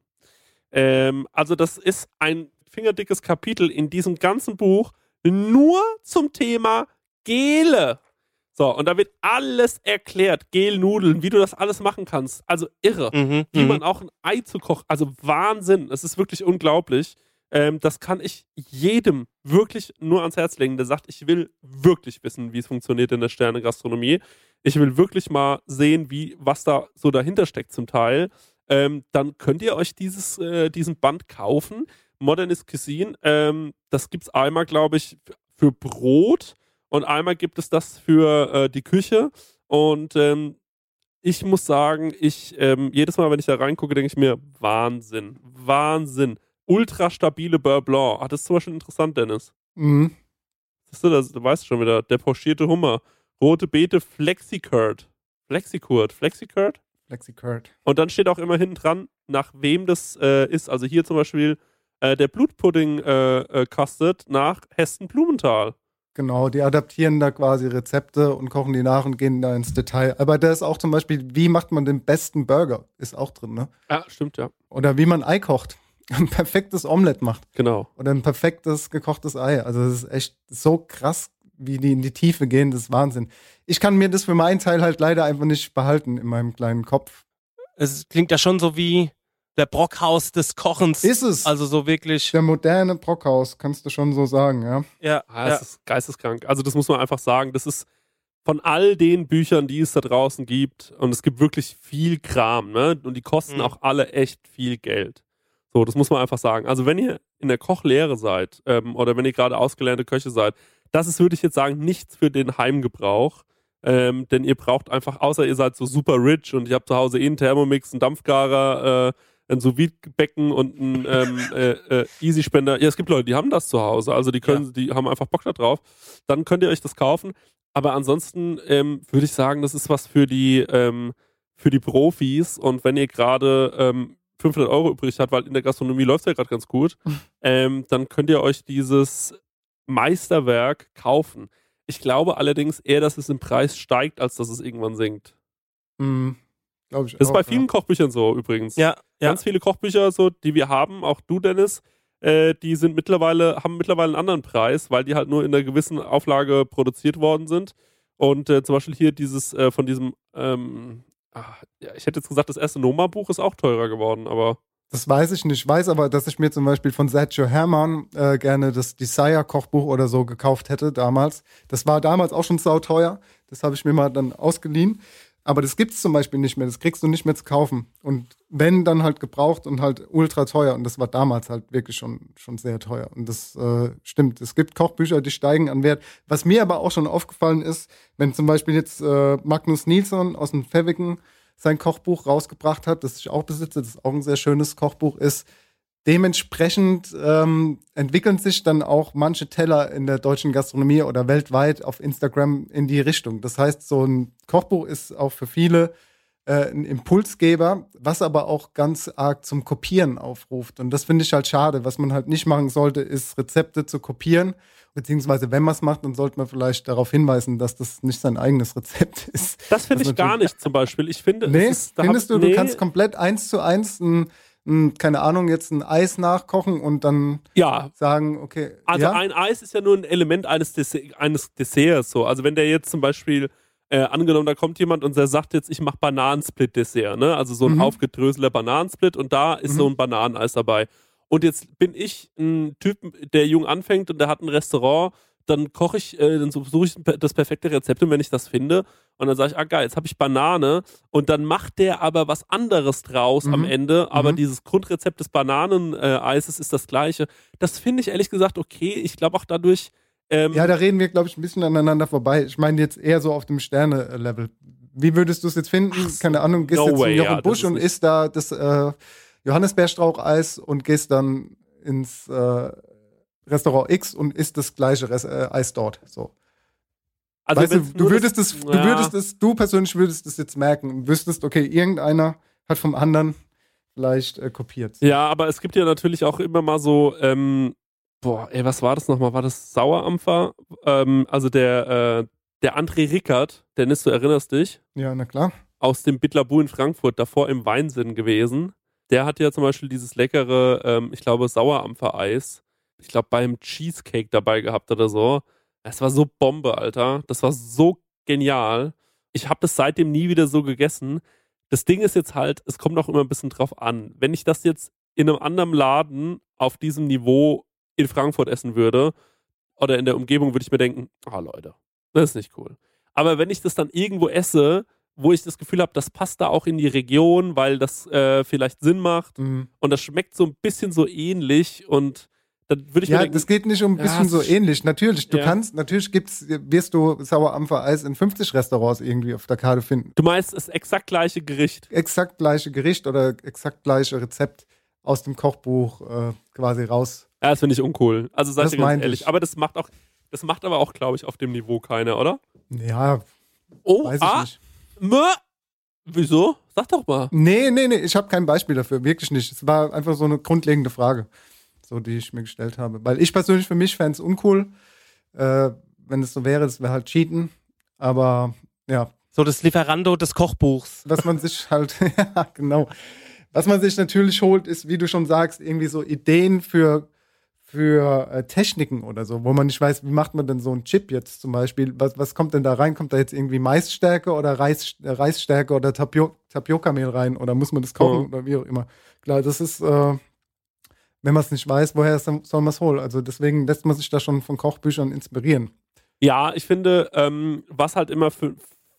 Ähm, also das ist ein fingerdickes Kapitel in diesem ganzen Buch nur zum Thema Gele. So, und da wird alles erklärt. Gelnudeln, wie du das alles machen kannst. Also irre Mhm. wie mhm. man auch ein Ei zu kochen. Also Wahnsinn. Es ist wirklich unglaublich. Ähm, das kann ich jedem wirklich nur ans Herz legen, der sagt, ich will wirklich wissen, wie es funktioniert in der Sterne-Gastronomie. Ich will wirklich mal sehen, wie, was da so dahinter steckt zum Teil. Ähm, dann könnt ihr euch dieses, äh, diesen Band kaufen. Modernist Cuisine. Ähm, das gibt es einmal, glaube ich, für Brot und einmal gibt es das für äh, die Küche. Und ähm, ich muss sagen, ich ähm, jedes Mal, wenn ich da reingucke, denke ich mir, Wahnsinn, Wahnsinn. Ultra stabile Beurre Blanc. Ah, das ist zum Beispiel interessant, Dennis. Mhm. Siehst du, das, du weißt schon wieder. Der pochierte Hummer. Rote Beete Flexicurd. Flexicurd. Flexicurd? Flexicurd. Und dann steht auch immer hinten dran, nach wem das äh, ist. Also hier zum Beispiel äh, der Blutpudding äh, äh, kostet nach Hessen-Blumenthal. Genau, die adaptieren da quasi Rezepte und kochen die nach und gehen da ins Detail. Aber da ist auch zum Beispiel, wie macht man den besten Burger? Ist auch drin, ne? Ja, stimmt, ja. Oder wie man Ei kocht. Ein perfektes Omelett macht. Genau. Oder ein perfektes gekochtes Ei. Also das ist echt so krass, wie die in die Tiefe gehen. Das ist Wahnsinn. Ich kann mir das für meinen Teil halt leider einfach nicht behalten in meinem kleinen Kopf. Es klingt ja schon so wie der Brockhaus des Kochens. Ist es. Also so wirklich. Der moderne Brockhaus, kannst du schon so sagen, ja. Ja, Ah, ja. Das ist geisteskrank. Also das muss man einfach sagen. Das ist von all den Büchern, die es da draußen gibt, und es gibt wirklich viel Kram, ne? Und die kosten Mhm. auch alle echt viel Geld. So, das muss man einfach sagen. Also wenn ihr in der Kochlehre seid ähm, oder wenn ihr gerade ausgelernte Köche seid, das ist, würde ich jetzt sagen, nichts für den Heimgebrauch. Ähm, denn ihr braucht einfach, außer ihr seid so super rich und ihr habt zu Hause eh einen Thermomix, einen Dampfgarer, äh, ein sous becken und einen ähm, äh, äh, Easy-Spender. Ja, es gibt Leute, die haben das zu Hause, also die können, die haben einfach Bock da drauf. Dann könnt ihr euch das kaufen. Aber ansonsten ähm, würde ich sagen, das ist was für die, ähm, für die Profis. Und wenn ihr gerade ähm, 500 Euro übrig habt, weil in der Gastronomie läuft es ja gerade ganz gut, ähm, dann könnt ihr euch dieses Meisterwerk kaufen. Ich glaube allerdings eher, dass es im Preis steigt, als dass es irgendwann sinkt. Mhm. Glaube ich Das ist auch, bei ja. vielen Kochbüchern so übrigens. ja, ja. Ganz viele Kochbücher, so, die wir haben, auch du, Dennis, äh, die sind mittlerweile, haben mittlerweile einen anderen Preis, weil die halt nur in einer gewissen Auflage produziert worden sind. Und äh, zum Beispiel hier dieses äh, von diesem, ähm, ah, ja, ich hätte jetzt gesagt, das erste Noma-Buch ist auch teurer geworden, aber Das weiß ich nicht. Ich weiß aber, dass ich mir zum Beispiel von Sergio Hermann äh, gerne das Desire-Kochbuch oder so gekauft hätte damals. Das war damals auch schon sauteuer. Das habe ich mir mal dann ausgeliehen. Aber das gibt es zum Beispiel nicht mehr. Das kriegst du nicht mehr zu kaufen. Und wenn, dann halt gebraucht und halt ultra teuer. Und das war damals halt wirklich schon, schon sehr teuer. Und das äh, stimmt. Es gibt Kochbücher, die steigen an Wert. Was mir aber auch schon aufgefallen ist, wenn zum Beispiel jetzt äh, Magnus Nilsson aus dem Feviken sein Kochbuch rausgebracht hat, das ich auch besitze, das auch ein sehr schönes Kochbuch ist. Dementsprechend ähm, entwickeln sich dann auch manche Teller in der deutschen Gastronomie oder weltweit auf Instagram in die Richtung. Das heißt, so ein Kochbuch ist auch für viele äh, ein Impulsgeber, was aber auch ganz arg zum Kopieren aufruft. Und das finde ich halt schade. Was man halt nicht machen sollte, ist Rezepte zu kopieren. Beziehungsweise, wenn man es macht, dann sollte man vielleicht darauf hinweisen, dass das nicht sein eigenes Rezept ist. Das finde ich gar nicht zum Beispiel. Ich finde, Nee, ist, findest hab- du, nee, du kannst komplett eins zu eins ein, ein, keine Ahnung, jetzt ein Eis nachkochen und dann ja, sagen, okay, Also ja, ein Eis ist ja nur ein Element eines, Dessert, eines Desserts. So. Also wenn der jetzt zum Beispiel, äh, angenommen, da kommt jemand und der sagt jetzt, ich mache Bananensplit-Dessert, ne? Also so ein Mhm. aufgedröselter Bananensplit und da ist so ein Bananeneis dabei. Und jetzt bin ich ein Typ, der jung anfängt und der hat ein Restaurant, dann koche ich, äh, dann suche ich das perfekte Rezept und wenn ich das finde und dann sage ich, ah geil, jetzt habe ich Banane und dann macht der aber was anderes draus am Mhm. Ende, aber Mhm. dieses Grundrezept des Bananeneises ist das gleiche. Das finde ich ehrlich gesagt okay. Ich glaube auch dadurch, ähm, ja, da reden wir, glaube ich, ein bisschen aneinander vorbei. Ich meine jetzt eher so auf dem Sterne-Level. Wie würdest du es jetzt finden? Ach keine Ahnung, gehst no jetzt way, zu Jochen ja, Busch und isst da das äh, Johannisbeerstraucheis und gehst dann ins äh, Restaurant X und isst das gleiche Res äh, Eis dort. So. also weißt du, du würdest es, du ja. würdest es, du persönlich würdest es jetzt merken und wüsstest, okay, irgendeiner hat vom anderen vielleicht äh, kopiert. Ja, aber es gibt ja natürlich auch immer mal so, ähm, boah, ey, was war das nochmal? War das Sauerampfer? Ähm, also der, äh, der André Rickert, Dennis, du erinnerst dich, Ja, na klar. aus dem Bitlabu in Frankfurt, davor im Weinsinn gewesen. Der hat ja zum Beispiel dieses leckere, ähm, ich glaube, Sauerampfer-Eis, ich glaube, beim Cheesecake dabei gehabt oder so. Es war so Bombe, Alter. Das war so genial. Ich habe das seitdem nie wieder so gegessen. Das Ding ist jetzt halt, es kommt auch immer ein bisschen drauf an. Wenn ich das jetzt in einem anderen Laden auf diesem Niveau in Frankfurt essen würde oder in der Umgebung, würde ich mir denken, ah Leute, das ist nicht cool. Aber wenn ich das dann irgendwo esse, wo ich das Gefühl habe, das passt da auch in die Region, weil das äh, vielleicht Sinn macht Mhm. und das schmeckt so ein bisschen so ähnlich und dann würde ich mir Ja, denken, das geht nicht um ein Ja, bisschen es so ähnlich. Natürlich, du Ja. kannst, natürlich gibt's, wirst du Sauerampfer-Eis in 50 Restaurants irgendwie auf der Karte finden. du meinst das exakt gleiche Gericht. Exakt gleiche Gericht oder exakt gleiche Rezept aus dem Kochbuch äh, quasi raus. Ja, das finde ich uncool. Also ich dir ganz ehrlich. ich. Aber das macht auch, das macht aber auch, glaube ich, auf dem Niveau keiner, oder? Ja, Oh, weiß ich ah, nicht. mö. Wieso? Sag doch mal. Nee, nee, nee, ich habe kein Beispiel dafür, wirklich nicht. Es war einfach so eine grundlegende Frage, so die ich mir gestellt habe. Weil ich persönlich für mich fände es uncool, äh, wenn es so wäre, das wäre halt Cheaten. Aber ja, So das Lieferando des Kochbuchs. was man sich halt, ja, genau. Was man sich natürlich holt, ist, wie du schon sagst, irgendwie so Ideen für, für äh, Techniken oder so, wo man nicht weiß, wie macht man denn so einen Chip jetzt zum Beispiel? Was, was kommt denn da rein? Kommt da jetzt irgendwie Maisstärke oder Reis, äh, Reisstärke oder Tapio Tapioca-Mehl rein? Oder muss man das kochen Ja. oder wie auch immer? Klar, das ist, äh, wenn man es nicht weiß, woher soll man es holen? Also deswegen lässt man sich da schon von Kochbüchern inspirieren. Ja, ich finde, ähm, was halt immer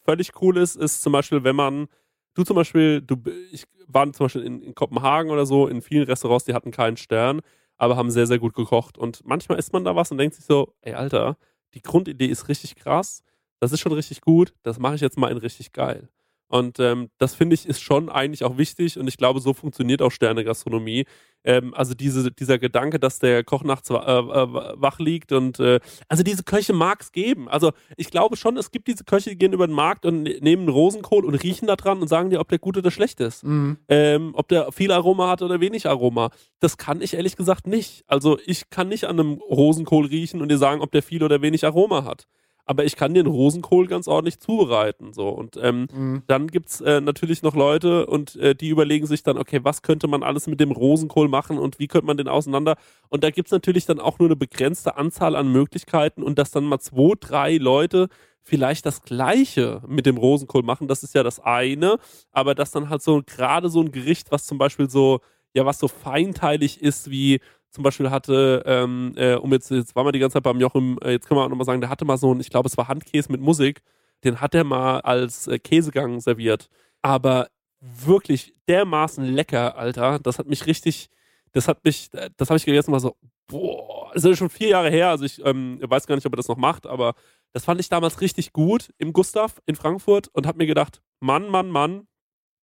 völlig cool ist, ist zum Beispiel, wenn man, du zum Beispiel, du, ich war zum Beispiel in, in Kopenhagen oder so, in vielen Restaurants, die hatten keinen Stern, aber haben sehr, sehr gut gekocht. Und manchmal isst man da was und denkt sich so, ey, Alter, die Grundidee ist richtig krass, das ist schon richtig gut, das mache ich jetzt mal in richtig geil. Und ähm, das finde ich ist schon eigentlich auch wichtig und ich glaube, so funktioniert auch Sterne-Gastronomie. Ähm, also diese, dieser Gedanke, dass der Koch nachts äh, äh, wach liegt und äh, also diese Köche mag es geben. Also ich glaube schon, es gibt diese Köche, die gehen über den Markt und ne- nehmen einen Rosenkohl und riechen da dran und sagen dir, ob der gut oder schlecht ist. Mhm. Ähm, ob der viel Aroma hat oder wenig Aroma. Das kann ich ehrlich gesagt nicht. Also ich kann nicht an einem Rosenkohl riechen und dir sagen, ob der viel oder wenig Aroma hat. Aber ich kann den Rosenkohl ganz ordentlich zubereiten. So. Und ähm, Mhm. dann gibt es äh, natürlich noch Leute und äh, die überlegen sich dann, okay, was könnte man alles mit dem Rosenkohl machen und wie könnte man den auseinander? Und da gibt es natürlich dann auch nur eine begrenzte Anzahl an Möglichkeiten und dass dann mal zwei, drei Leute vielleicht das Gleiche mit dem Rosenkohl machen, das ist ja das eine, aber dass dann halt so gerade so ein Gericht, was zum Beispiel so, ja, was so feinteilig ist, wie zum Beispiel hatte, ähm, äh, um jetzt, jetzt waren wir die ganze Zeit beim Jochen, äh, jetzt können wir auch nochmal sagen, der hatte mal so ein, ich glaube, es war Handkäse mit Musik, den hat er mal als äh, Käsegang serviert. Aber wirklich dermaßen lecker, Alter. Das hat mich richtig, das hat mich, äh, das habe ich gegessen, war so, boah, das ist schon vier Jahre her, also ich ähm, weiß gar nicht, ob er das noch macht, aber das fand ich damals richtig gut im Gustav in Frankfurt und habe mir gedacht, Mann, Mann, Mann,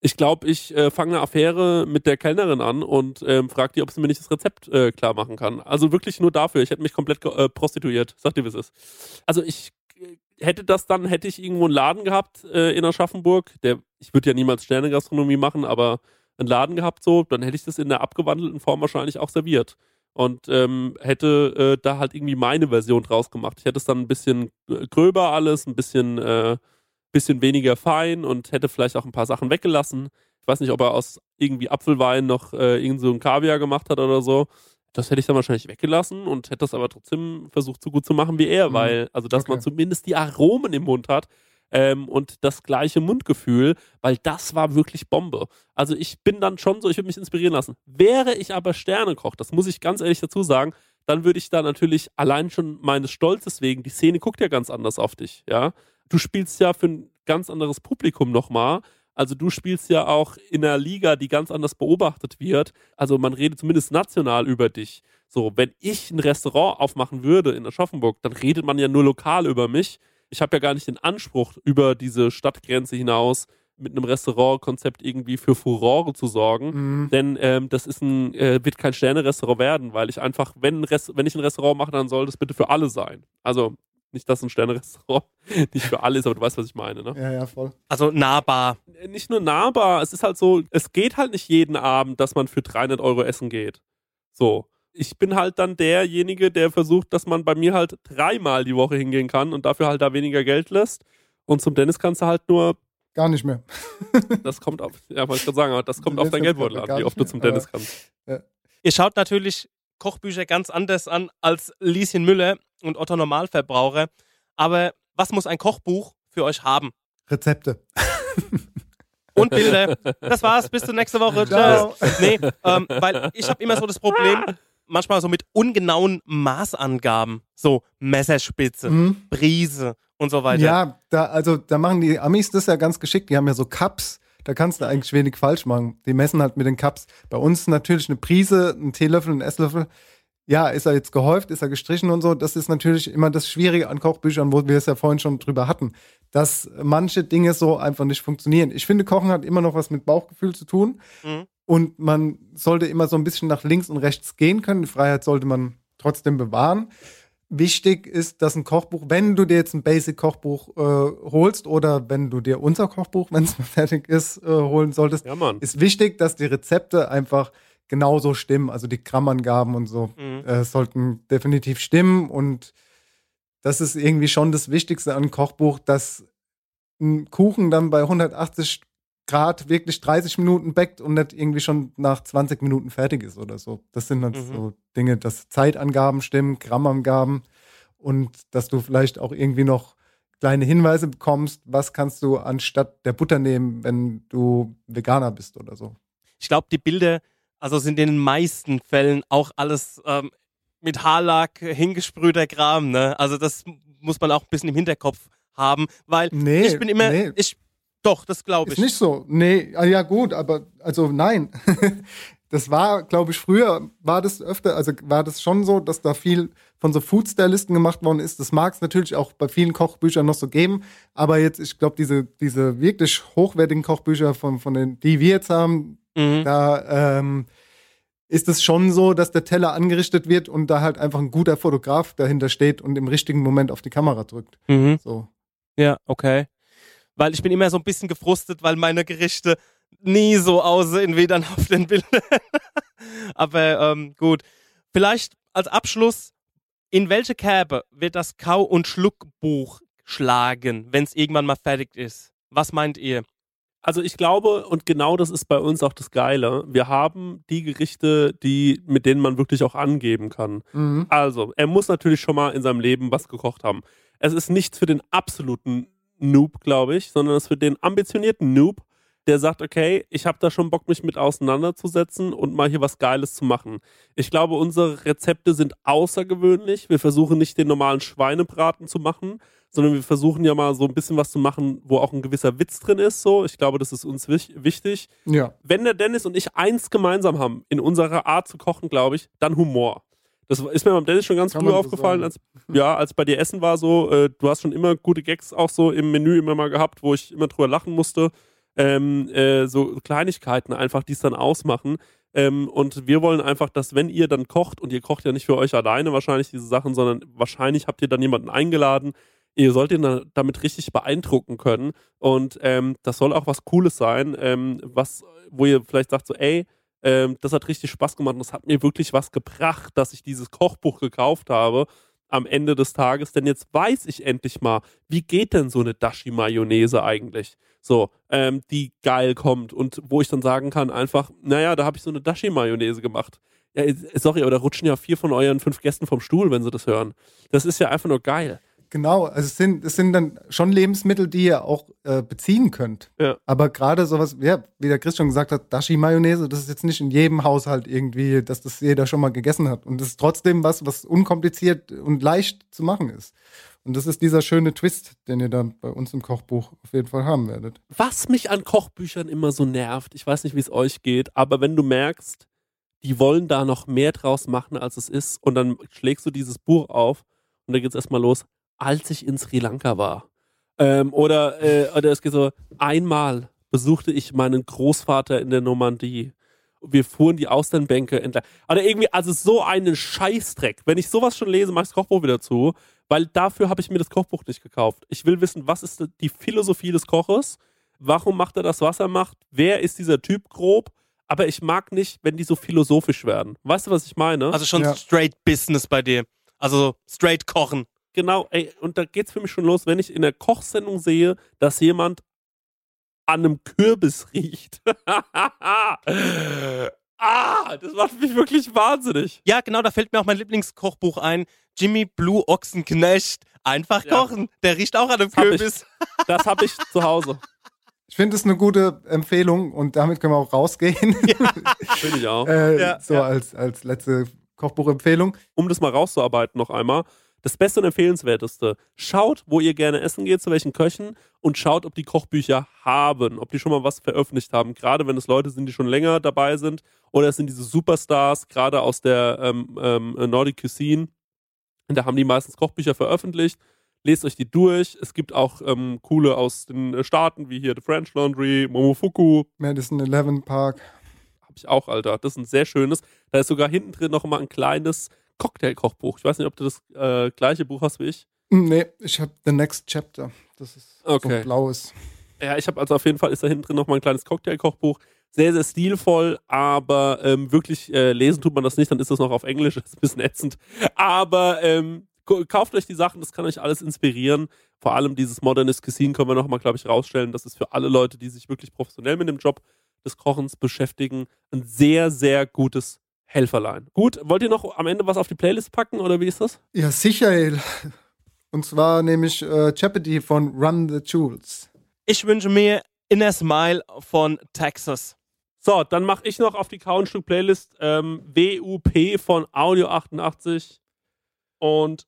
ich glaube, ich äh, fange eine Affäre mit der Kellnerin an und ähm, frage die, ob sie mir nicht das Rezept äh, klar machen kann. Also wirklich nur dafür. Ich hätte mich komplett äh, prostituiert. Sag dir, wie es ist. Also ich, äh, hätte das dann, hätte ich irgendwo einen Laden gehabt äh, in Aschaffenburg, der, ich würde ja niemals Sternegastronomie machen, aber einen Laden gehabt so, dann hätte ich das in der abgewandelten Form wahrscheinlich auch serviert. Und ähm, hätte äh, da halt irgendwie meine Version draus gemacht. Ich hätte es dann ein bisschen äh, gröber alles, ein bisschen, äh, bisschen weniger fein und hätte vielleicht auch ein paar Sachen weggelassen. Ich weiß nicht, ob er aus irgendwie Apfelwein noch äh, irgend so ein Kaviar gemacht hat oder so. Das hätte ich dann wahrscheinlich weggelassen und hätte das aber trotzdem versucht, so gut zu machen wie er, Mhm. weil, also dass man Okay. zumindest die Aromen im Mund hat ähm, und das gleiche Mundgefühl, weil das war wirklich Bombe. Also ich bin dann schon so, ich würde mich inspirieren lassen. Wäre ich aber Sternekoch, das muss ich ganz ehrlich dazu sagen, dann würde ich da natürlich allein schon meines Stolzes wegen, die Szene guckt ja ganz anders auf dich, ja. Du spielst ja für ein ganz anderes Publikum nochmal. Also du spielst ja auch in einer Liga, die ganz anders beobachtet wird. Also man redet zumindest national über dich. So, wenn ich ein Restaurant aufmachen würde in Aschaffenburg, dann redet man ja nur lokal über mich. Ich habe ja gar nicht den Anspruch, über diese Stadtgrenze hinaus mit einem Restaurantkonzept irgendwie für Furore zu sorgen. Mhm. Denn ähm, das ist ein, äh, wird kein Sterne-Restaurant werden, weil ich einfach, wenn, wenn ich ein Restaurant mache, dann soll das bitte für alle sein. Also nicht, dass ein Sterne-Restaurant nicht für alle ist, aber du weißt, was ich meine. Ne? Ja, ja, voll. Also nahbar. Nicht nur nahbar, es ist halt so, es geht halt nicht jeden Abend, dass man für 300 Euro essen geht. So. Ich bin halt dann derjenige, der versucht, dass man bei mir halt dreimal die Woche hingehen kann und dafür halt da weniger Geld lässt. Und zum Dennis kannst du halt nur, Gar nicht mehr. das kommt auf, ja, wollte ich gerade sagen, aber das kommt auf dein Geldbeutel an, wie oft du zum Dennis kannst. Ihr schaut natürlich Kochbücher ganz anders an als Lieschen Müller und Otto Normalverbraucher. Aber was muss ein Kochbuch für euch haben? Rezepte. Und Bilder. Das war's. Bis zur nächsten Woche. Ciao. Tschüss. Nee, ähm, weil ich habe immer so das Problem, manchmal so mit ungenauen Maßangaben. So Messerspitze, Mhm. Prise und so weiter. Ja, da, also da machen die Amis das ja ganz geschickt. Die haben ja so Cups. Da kannst du eigentlich wenig falsch machen. Die messen halt mit den Cups. Bei uns natürlich eine Prise, ein Teelöffel, ein Esslöffel. Ja, ist er jetzt gehäuft, ist er gestrichen und so. Das ist natürlich immer das Schwierige an Kochbüchern, wo wir es ja vorhin schon drüber hatten, dass manche Dinge so einfach nicht funktionieren. Ich finde, Kochen hat immer noch was mit Bauchgefühl zu tun. Mhm. Und man sollte immer so ein bisschen nach links und rechts gehen können. Die Freiheit sollte man trotzdem bewahren. Wichtig ist, dass ein Kochbuch, wenn du dir jetzt ein Basic-Kochbuch äh, holst oder wenn du dir unser Kochbuch, wenn es mal fertig ist, äh, holen solltest, Ja, ist wichtig, dass die Rezepte einfach genauso stimmen. Also die Grammangaben und so Mhm. äh, sollten definitiv stimmen. Und das ist irgendwie schon das Wichtigste an einem Kochbuch, dass ein Kuchen dann bei 180 Grad wirklich 30 Minuten backt und nicht irgendwie schon nach 20 Minuten fertig ist oder so. Das sind halt Mhm. so Dinge, dass Zeitangaben stimmen, Grammangaben und dass du vielleicht auch irgendwie noch kleine Hinweise bekommst, was kannst du anstatt der Butter nehmen, wenn du Veganer bist oder so. Ich glaube, die Bilder, also sind in den meisten Fällen auch alles ähm, mit Haarlack hingesprühter Kram, ne? Also das muss man auch ein bisschen im Hinterkopf haben, weil Nee, ich bin immer, nee. ich, doch, das glaube Ist ich. nicht so. Nee, ah, ja gut, aber also nein. das war, glaube ich, früher war das öfter, also war das schon so, dass da viel von so Food-Stylisten gemacht worden ist. Das mag es natürlich auch bei vielen Kochbüchern noch so geben, aber jetzt, ich glaube, diese, diese wirklich hochwertigen Kochbücher von, von den, die wir jetzt haben, Mhm. da ähm, ist es schon so, dass der Teller angerichtet wird und da halt einfach ein guter Fotograf dahinter steht und im richtigen Moment auf die Kamera drückt. Mhm. So. Ja, okay. Weil ich bin immer so ein bisschen gefrustet, weil meine Gerichte nie so aussehen wie dann auf den Bildern. Aber ähm, gut. Vielleicht als Abschluss, in welche Kerbe wird das Kau- und Schluckbuch schlagen, wenn es irgendwann mal fertig ist? Was meint ihr? Also ich glaube, und genau das ist bei uns auch das Geile, wir haben die Gerichte, die, mit denen man wirklich auch angeben kann. Mhm. Also, er muss natürlich schon mal in seinem Leben was gekocht haben. Es ist nichts für den absoluten Noob, glaube ich, sondern es für den ambitionierten Noob, der sagt, okay, ich habe da schon Bock, mich mit auseinanderzusetzen und mal hier was Geiles zu machen. Ich glaube, unsere Rezepte sind außergewöhnlich. Wir versuchen nicht den normalen Schweinebraten zu machen, sondern wir versuchen ja mal so ein bisschen was zu machen, wo auch ein gewisser Witz drin ist. So, ich glaube, das ist uns wich- wichtig. Ja. Wenn der Dennis und ich eins gemeinsam haben in unserer Art zu kochen, glaube ich, dann Humor. Das ist mir beim Dennis schon ganz Kann früh so aufgefallen, als ja, als bei dir Essen war so, äh, du hast schon immer gute Gags auch so im Menü immer mal gehabt, wo ich immer drüber lachen musste. Ähm, äh, so Kleinigkeiten einfach, die es dann ausmachen. Ähm, und wir wollen einfach, dass wenn ihr dann kocht, und ihr kocht ja nicht für euch alleine wahrscheinlich diese Sachen, sondern wahrscheinlich habt ihr dann jemanden eingeladen, Ihr sollt ihn da- damit richtig beeindrucken können. Und ähm, das soll auch was Cooles sein, ähm, was, wo ihr vielleicht sagt, so, ey, ähm, das hat richtig Spaß gemacht und das hat mir wirklich was gebracht, dass ich dieses Kochbuch gekauft habe am Ende des Tages, denn jetzt weiß ich endlich mal, wie geht denn so eine Dashi-Mayonnaise eigentlich? So, ähm, die geil kommt und wo ich dann sagen kann, einfach, naja, da habe ich so eine Dashi-Mayonnaise gemacht. Ja, äh, sorry, aber da rutschen ja vier von euren fünf Gästen vom Stuhl, wenn sie das hören. Das ist ja einfach nur geil. Genau, also es sind, es sind dann schon Lebensmittel, die ihr auch äh, beziehen könnt. Ja. Aber gerade sowas, ja, wie der Chris schon gesagt hat, Dashi-Mayonnaise, das ist jetzt nicht in jedem Haushalt irgendwie, dass das jeder schon mal gegessen hat. Und das ist trotzdem was, was unkompliziert und leicht zu machen ist. Und das ist dieser schöne Twist, den ihr dann bei uns im Kochbuch auf jeden Fall haben werdet. Was mich an Kochbüchern immer so nervt, ich weiß nicht, wie es euch geht, aber wenn du merkst, die wollen da noch mehr draus machen, als es ist, und dann schlägst du dieses Buch auf und dann geht's erstmal los, als ich in Sri Lanka war. Ähm, oder, äh, oder es geht so, einmal besuchte ich meinen Großvater in der Normandie. Wir fuhren die Austernbänke entlang. Oder irgendwie, also so einen Scheißdreck. Wenn ich sowas schon lese, mach ich das Kochbuch wieder zu, weil dafür habe ich mir das Kochbuch nicht gekauft. Ich will wissen, was ist die Philosophie des Koches? Warum macht er das, was er macht? Wer ist dieser Typ grob? Aber ich mag nicht, wenn die so philosophisch werden. Weißt du, was ich meine? Also schon Ja. straight Business bei dir. Also straight kochen. Genau, ey, und da geht's für mich schon los, wenn ich in der Kochsendung sehe, dass jemand an einem Kürbis riecht. ah, das macht mich wirklich wahnsinnig. Ja, genau, da fällt mir auch mein Lieblingskochbuch ein. Jimmy Blue Ochsenknecht. Einfach Ja. kochen. Der riecht auch an einem hab ich. Kürbis. Das habe ich zu Hause. Ich finde es eine gute Empfehlung und damit können wir auch rausgehen. Finde ich auch. äh, Ja, so ja. als, als letzte Kochbuchempfehlung. um das mal rauszuarbeiten noch einmal. Das Beste und Empfehlenswerteste. Schaut, wo ihr gerne essen geht, zu welchen Köchen und schaut, ob die Kochbücher haben, ob die schon mal was veröffentlicht haben. Gerade wenn es Leute sind, die schon länger dabei sind oder es sind diese Superstars, gerade aus der ähm, ähm, Nordic Cuisine. Und da haben die meistens Kochbücher veröffentlicht. Lest euch die durch. Es gibt auch ähm, coole aus den Staaten, wie hier The French Laundry, Momofuku, Madison 11 Park. habe ich auch, Alter. Das ist ein sehr schönes. Da ist sogar hinten drin noch mal ein kleines Cocktail-Kochbuch. Ich weiß nicht, ob du das äh, gleiche Buch hast wie ich. Nee, ich habe The Next Chapter. Das ist so Okay. ein blaues. Ja, ich habe also auf jeden Fall ist da hinten drin noch mal ein kleines Cocktail-Kochbuch. Sehr, sehr stilvoll, aber ähm, wirklich äh, lesen tut man das nicht, dann ist das noch auf Englisch, das ist ein bisschen ätzend. Aber ähm, kauft euch die Sachen, das kann euch alles inspirieren. Vor allem dieses Modernist Cuisine können wir noch mal, glaube ich, rausstellen. Das ist für alle Leute, die sich wirklich professionell mit dem Job des Kochens beschäftigen, ein sehr, sehr gutes Helferlein. Gut, wollt ihr noch am Ende was auf die Playlist packen oder wie ist das? Ja, sicher. ey. Und zwar nämlich äh, Jeopardy von Run the Jewels. Ich wünsche mir Inner Smile von Texas. So, dann mache ich noch auf die Countstück-Playlist ähm, WUP von Audio 88 und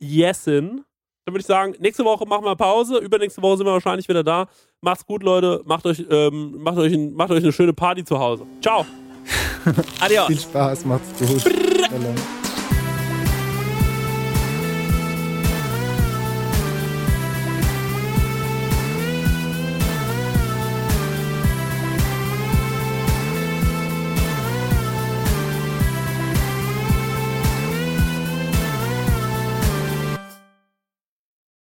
Yesin. Dann würde ich sagen, nächste Woche machen wir Pause. Übernächste Woche sind wir wahrscheinlich wieder da. Macht's gut, Leute. Macht euch, ähm, macht euch, ein, macht euch eine schöne Party zu Hause. Ciao. Adios. Viel Spaß, macht's gut.